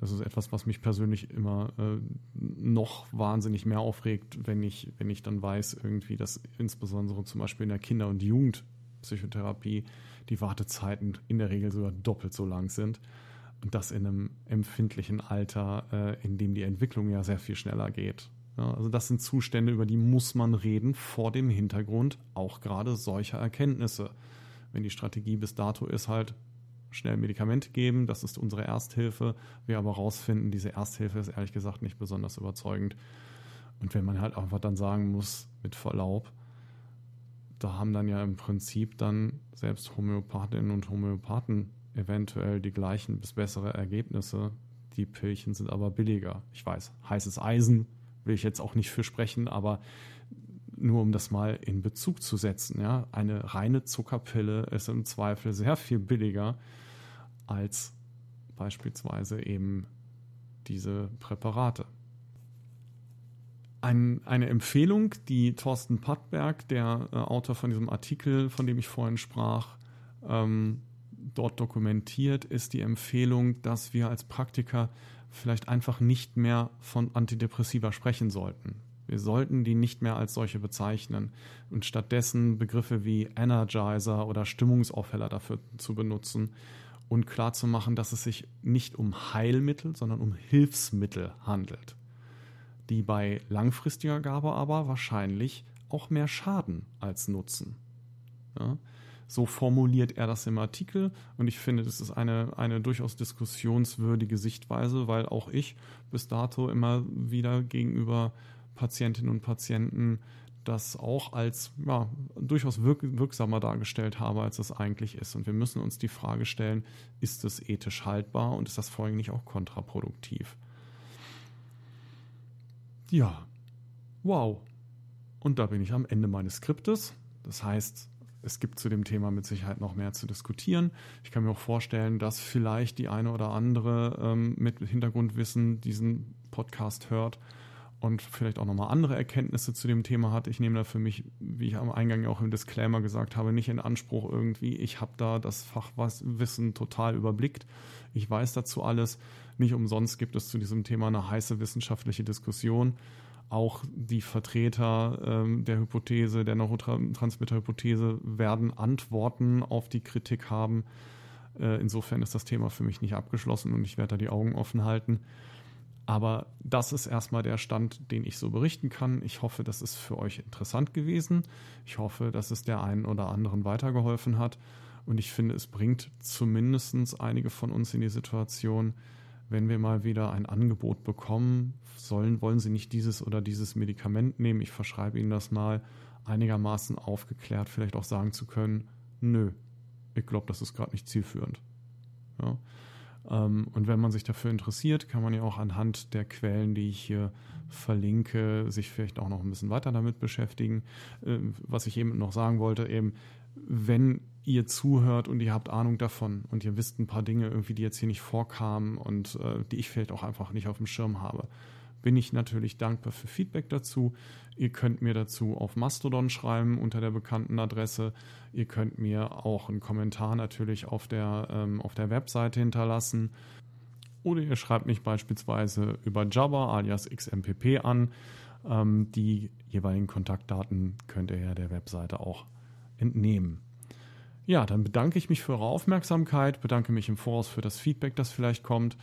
Speaker 1: Das ist etwas, was mich persönlich immer äh, noch wahnsinnig mehr aufregt, wenn ich, wenn ich dann weiß, irgendwie, dass insbesondere zum Beispiel in der Kinder- und Jugendpsychotherapie die Wartezeiten in der Regel sogar doppelt so lang sind. Und das in einem empfindlichen Alter, äh, in dem die Entwicklung ja sehr viel schneller geht. Ja, also das sind Zustände, über die muss man reden, vor dem Hintergrund auch gerade solcher Erkenntnisse. Wenn die Strategie bis dato ist halt, schnell Medikamente geben, das ist unsere Ersthilfe. Wir aber rausfinden, diese Ersthilfe ist ehrlich gesagt nicht besonders überzeugend. Und wenn man halt einfach dann sagen muss, mit Verlaub, da haben dann ja im Prinzip dann selbst Homöopathinnen und Homöopathen eventuell die gleichen bis bessere Ergebnisse. Die Pillchen sind aber billiger. Ich weiß, heißes Eisen will ich jetzt auch nicht für sprechen, aber nur um das mal in Bezug zu setzen, ja, eine reine Zuckerpille ist im Zweifel sehr viel billiger als beispielsweise eben diese Präparate. Ein, eine Empfehlung, die Thorsten Pattberg, der äh, Autor von diesem Artikel, von dem ich vorhin sprach, ähm, dort dokumentiert, ist die Empfehlung, dass wir als Praktiker vielleicht einfach nicht mehr von Antidepressiva sprechen sollten. Wir sollten die nicht mehr als solche bezeichnen und stattdessen Begriffe wie Energizer oder Stimmungsaufheller dafür zu benutzen und klarzumachen, dass es sich nicht um Heilmittel, sondern um Hilfsmittel handelt, die bei langfristiger Gabe aber wahrscheinlich auch mehr schaden als nutzen. Ja? So formuliert er das im Artikel und ich finde, das ist eine, eine durchaus diskussionswürdige Sichtweise, weil auch ich bis dato immer wieder gegenüber Patientinnen und Patienten das auch als ja, durchaus wirk wirksamer dargestellt habe, als es eigentlich ist. Und wir müssen uns die Frage stellen, ist es ethisch haltbar und ist das vor allem nicht auch kontraproduktiv? Ja, wow. Und da bin ich am Ende meines Skriptes. Das heißt, es gibt zu dem Thema mit Sicherheit noch mehr zu diskutieren. Ich kann mir auch vorstellen, dass vielleicht die eine oder andere ähm, mit Hintergrundwissen diesen Podcast hört und vielleicht auch nochmal andere Erkenntnisse zu dem Thema hat. Ich nehme da für mich, wie ich am Eingang auch im Disclaimer gesagt habe, nicht in Anspruch irgendwie, ich habe da das Fachwissen total überblickt. Ich weiß dazu alles. Nicht umsonst gibt es zu diesem Thema eine heiße wissenschaftliche Diskussion auch die Vertreter ähm, der Hypothese, der Neurotransmitter-Hypothese, werden Antworten auf die Kritik haben. Äh, insofern ist das Thema für mich nicht abgeschlossen und ich werde da die Augen offen halten. Aber das ist erstmal der Stand, den ich so berichten kann. Ich hoffe, das ist für euch interessant gewesen. Ich hoffe, dass es der einen oder anderen weitergeholfen hat. Und ich finde, es bringt zumindest einige von uns in die Situation, wenn wir mal wieder ein Angebot bekommen, sollen, wollen Sie nicht dieses oder dieses Medikament nehmen, ich verschreibe Ihnen das mal, einigermaßen aufgeklärt vielleicht auch sagen zu können, nö, ich glaube, das ist gerade nicht zielführend. Ja. Ähm, und wenn man sich dafür interessiert, kann man ja auch anhand der Quellen, die ich hier verlinke, sich vielleicht auch noch ein bisschen weiter damit beschäftigen. Ähm, was ich eben noch sagen wollte, eben, wenn ihr zuhört und ihr habt Ahnung davon und ihr wisst ein paar Dinge irgendwie, die jetzt hier nicht vorkamen und äh, die ich vielleicht auch einfach nicht auf dem Schirm habe, bin ich natürlich dankbar für Feedback dazu. Ihr könnt mir dazu auf Mastodon schreiben unter der bekannten Adresse. Ihr könnt mir auch einen Kommentar natürlich auf der, ähm, auf der Webseite hinterlassen. Oder ihr schreibt mich beispielsweise über Jabber alias XMPP an. Ähm, die jeweiligen Kontaktdaten könnt ihr ja der Webseite auch entnehmen. Ja, dann bedanke ich mich für eure Aufmerksamkeit, bedanke mich im Voraus für das Feedback, das vielleicht kommt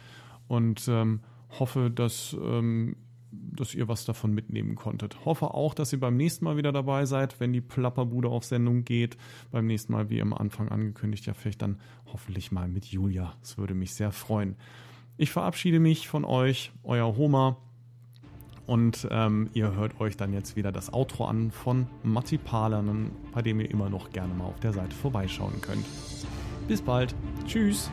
Speaker 1: und ähm, hoffe, dass, ähm, dass ihr was davon mitnehmen konntet. Hoffe auch, dass ihr beim nächsten Mal wieder dabei seid, wenn die Plapperbude auf Sendung geht. Beim nächsten Mal, wie am Anfang angekündigt, ja vielleicht dann hoffentlich mal mit Julia. Das würde mich sehr freuen. Ich verabschiede mich von euch, euer Homer. Und ähm, ihr hört euch dann jetzt wieder das Outro an von Matti Palanen, bei dem ihr immer noch gerne mal auf der Seite vorbeischauen könnt. Bis bald. Tschüss.